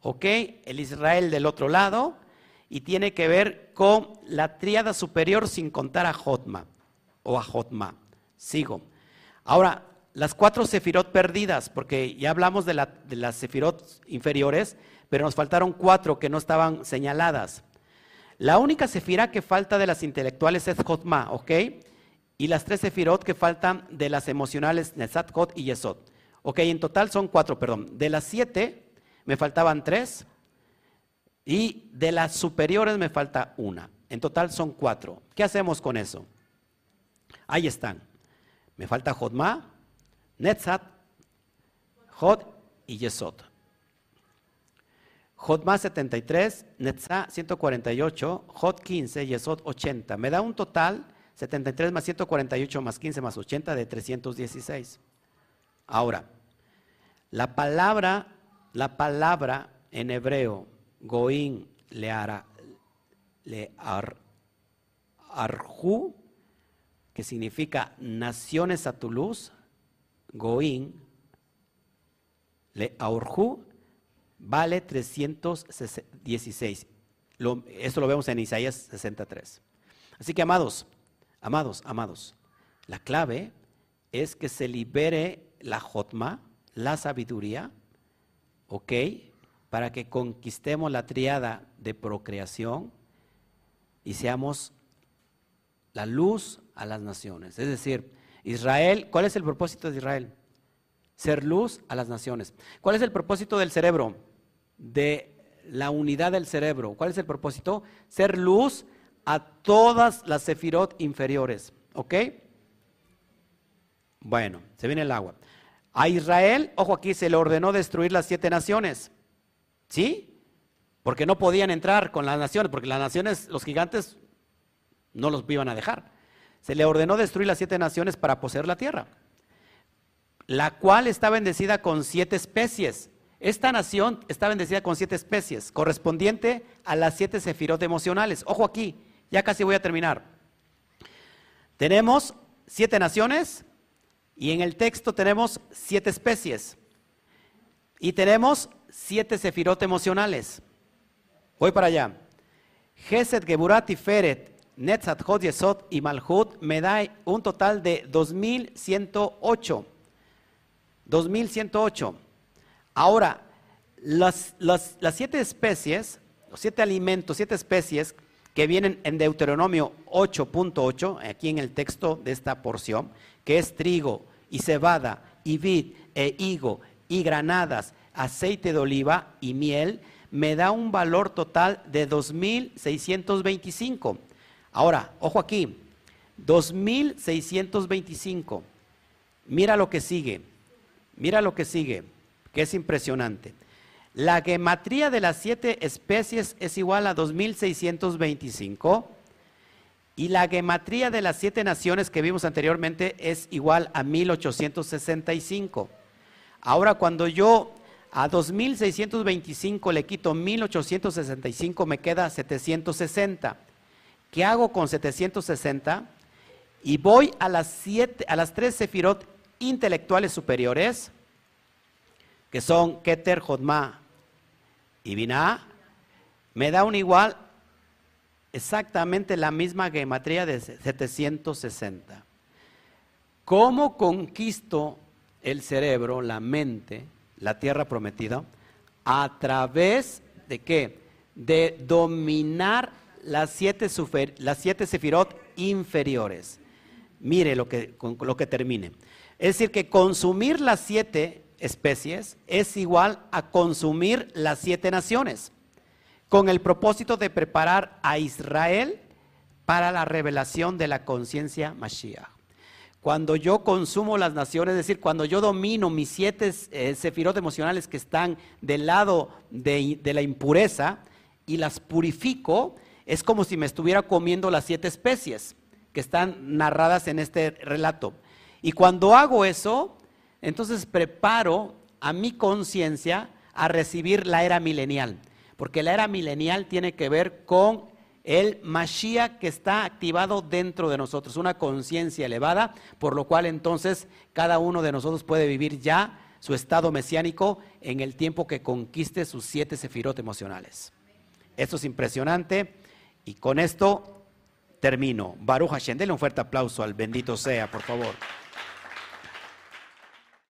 ¿ok? El Israel del otro lado, y tiene que ver con la tríada superior sin contar a Jotma o a Jotma. Sigo. Ahora, las cuatro sefirot perdidas, porque ya hablamos de, de las sefirot inferiores, pero nos faltaron cuatro que no estaban señaladas. La única sefira que falta de las intelectuales es Jotma, ¿ok? Y las tres sefirot que faltan de las emocionales, Nesat, Kot y Yesod. Ok, en total son cuatro, perdón. De las siete me faltaban tres y de las superiores me falta una. En total son cuatro. ¿Qué hacemos con eso? Ahí están. Me falta Jotma, Netzat, Jod y Yesod. Jotma 73, Netzah 148, Jod 15, Yesod 80. Me da un total 73 más 148 más 15 más 80 de 316. Ahora, la palabra, la palabra en hebreo, goín, le, ara, le ar, arju, que significa naciones a tu luz, goín, le aurju, vale 316. esto lo vemos en Isaías 63. Así que, amados, amados, amados, la clave es que se libere la jotma, la sabiduría, ¿ok? Para que conquistemos la triada de procreación y seamos la luz a las naciones. Es decir, Israel, ¿cuál es el propósito de Israel? Ser luz a las naciones. ¿Cuál es el propósito del cerebro? De la unidad del cerebro. ¿Cuál es el propósito? Ser luz a todas las sefirot inferiores. ¿Ok? Bueno, se viene el agua. A Israel, ojo aquí, se le ordenó destruir las siete naciones. ¿Sí? Porque no podían entrar con las naciones, porque las naciones, los gigantes, no los iban a dejar. Se le ordenó destruir las siete naciones para poseer la tierra la cual está bendecida con siete especies. Esta nación está bendecida con siete especies, correspondiente a las siete sefirot emocionales. Ojo aquí, ya casi voy a terminar. Tenemos siete naciones y en el texto tenemos siete especies. Y tenemos siete sefirot emocionales. Voy para allá. Geset, Geburat, Feret, Netzat, Hod, Yesod y Malhut me da un total de 2108. 2108. Ahora, las, siete especies, los siete alimentos, siete especies que vienen en Deuteronomio 8.8, aquí en el texto de esta porción, que es trigo y cebada y vid e higo y granadas, aceite de oliva y miel, me da un valor total de 2.625. Ahora, ojo aquí, 2.625. Mira lo que sigue, mira lo que sigue, que es impresionante. La gematría de las siete especies es igual a 2.625 y la gematría de las siete naciones que vimos anteriormente es igual a 1.865. Ahora, cuando yo a 2.625 le quito 1.865, me queda 760. ¿Qué hago con 760? Y voy a las, siete, a las tres sefirot intelectuales superiores, que son Keter, Jodma y Binah, me da un igual exactamente la misma gematría de 760. ¿Cómo conquisto el cerebro, la mente, la tierra prometida, a través de qué? De dominar las siete, las siete sefirot inferiores. Mire lo que, lo que termine. Es decir, que consumir las siete especies es igual a consumir las siete naciones, con el propósito de preparar a Israel para la revelación de la conciencia Mashiach. Cuando yo consumo las naciones, es decir, cuando yo domino mis siete eh, emocionales que están del lado de, de la impureza y las purifico, es como si me estuviera comiendo las siete especies que están narradas en este relato. Y cuando hago eso, entonces preparo a mi conciencia a recibir la era milenial, porque la era milenial tiene que ver con el Mashiach que está activado dentro de nosotros, una conciencia elevada, por lo cual entonces cada uno de nosotros puede vivir ya su estado mesiánico en el tiempo que conquiste sus siete sefirot emocionales. Esto es impresionante y con esto termino. Baruch Hashem, denle un fuerte aplauso al bendito sea, por favor.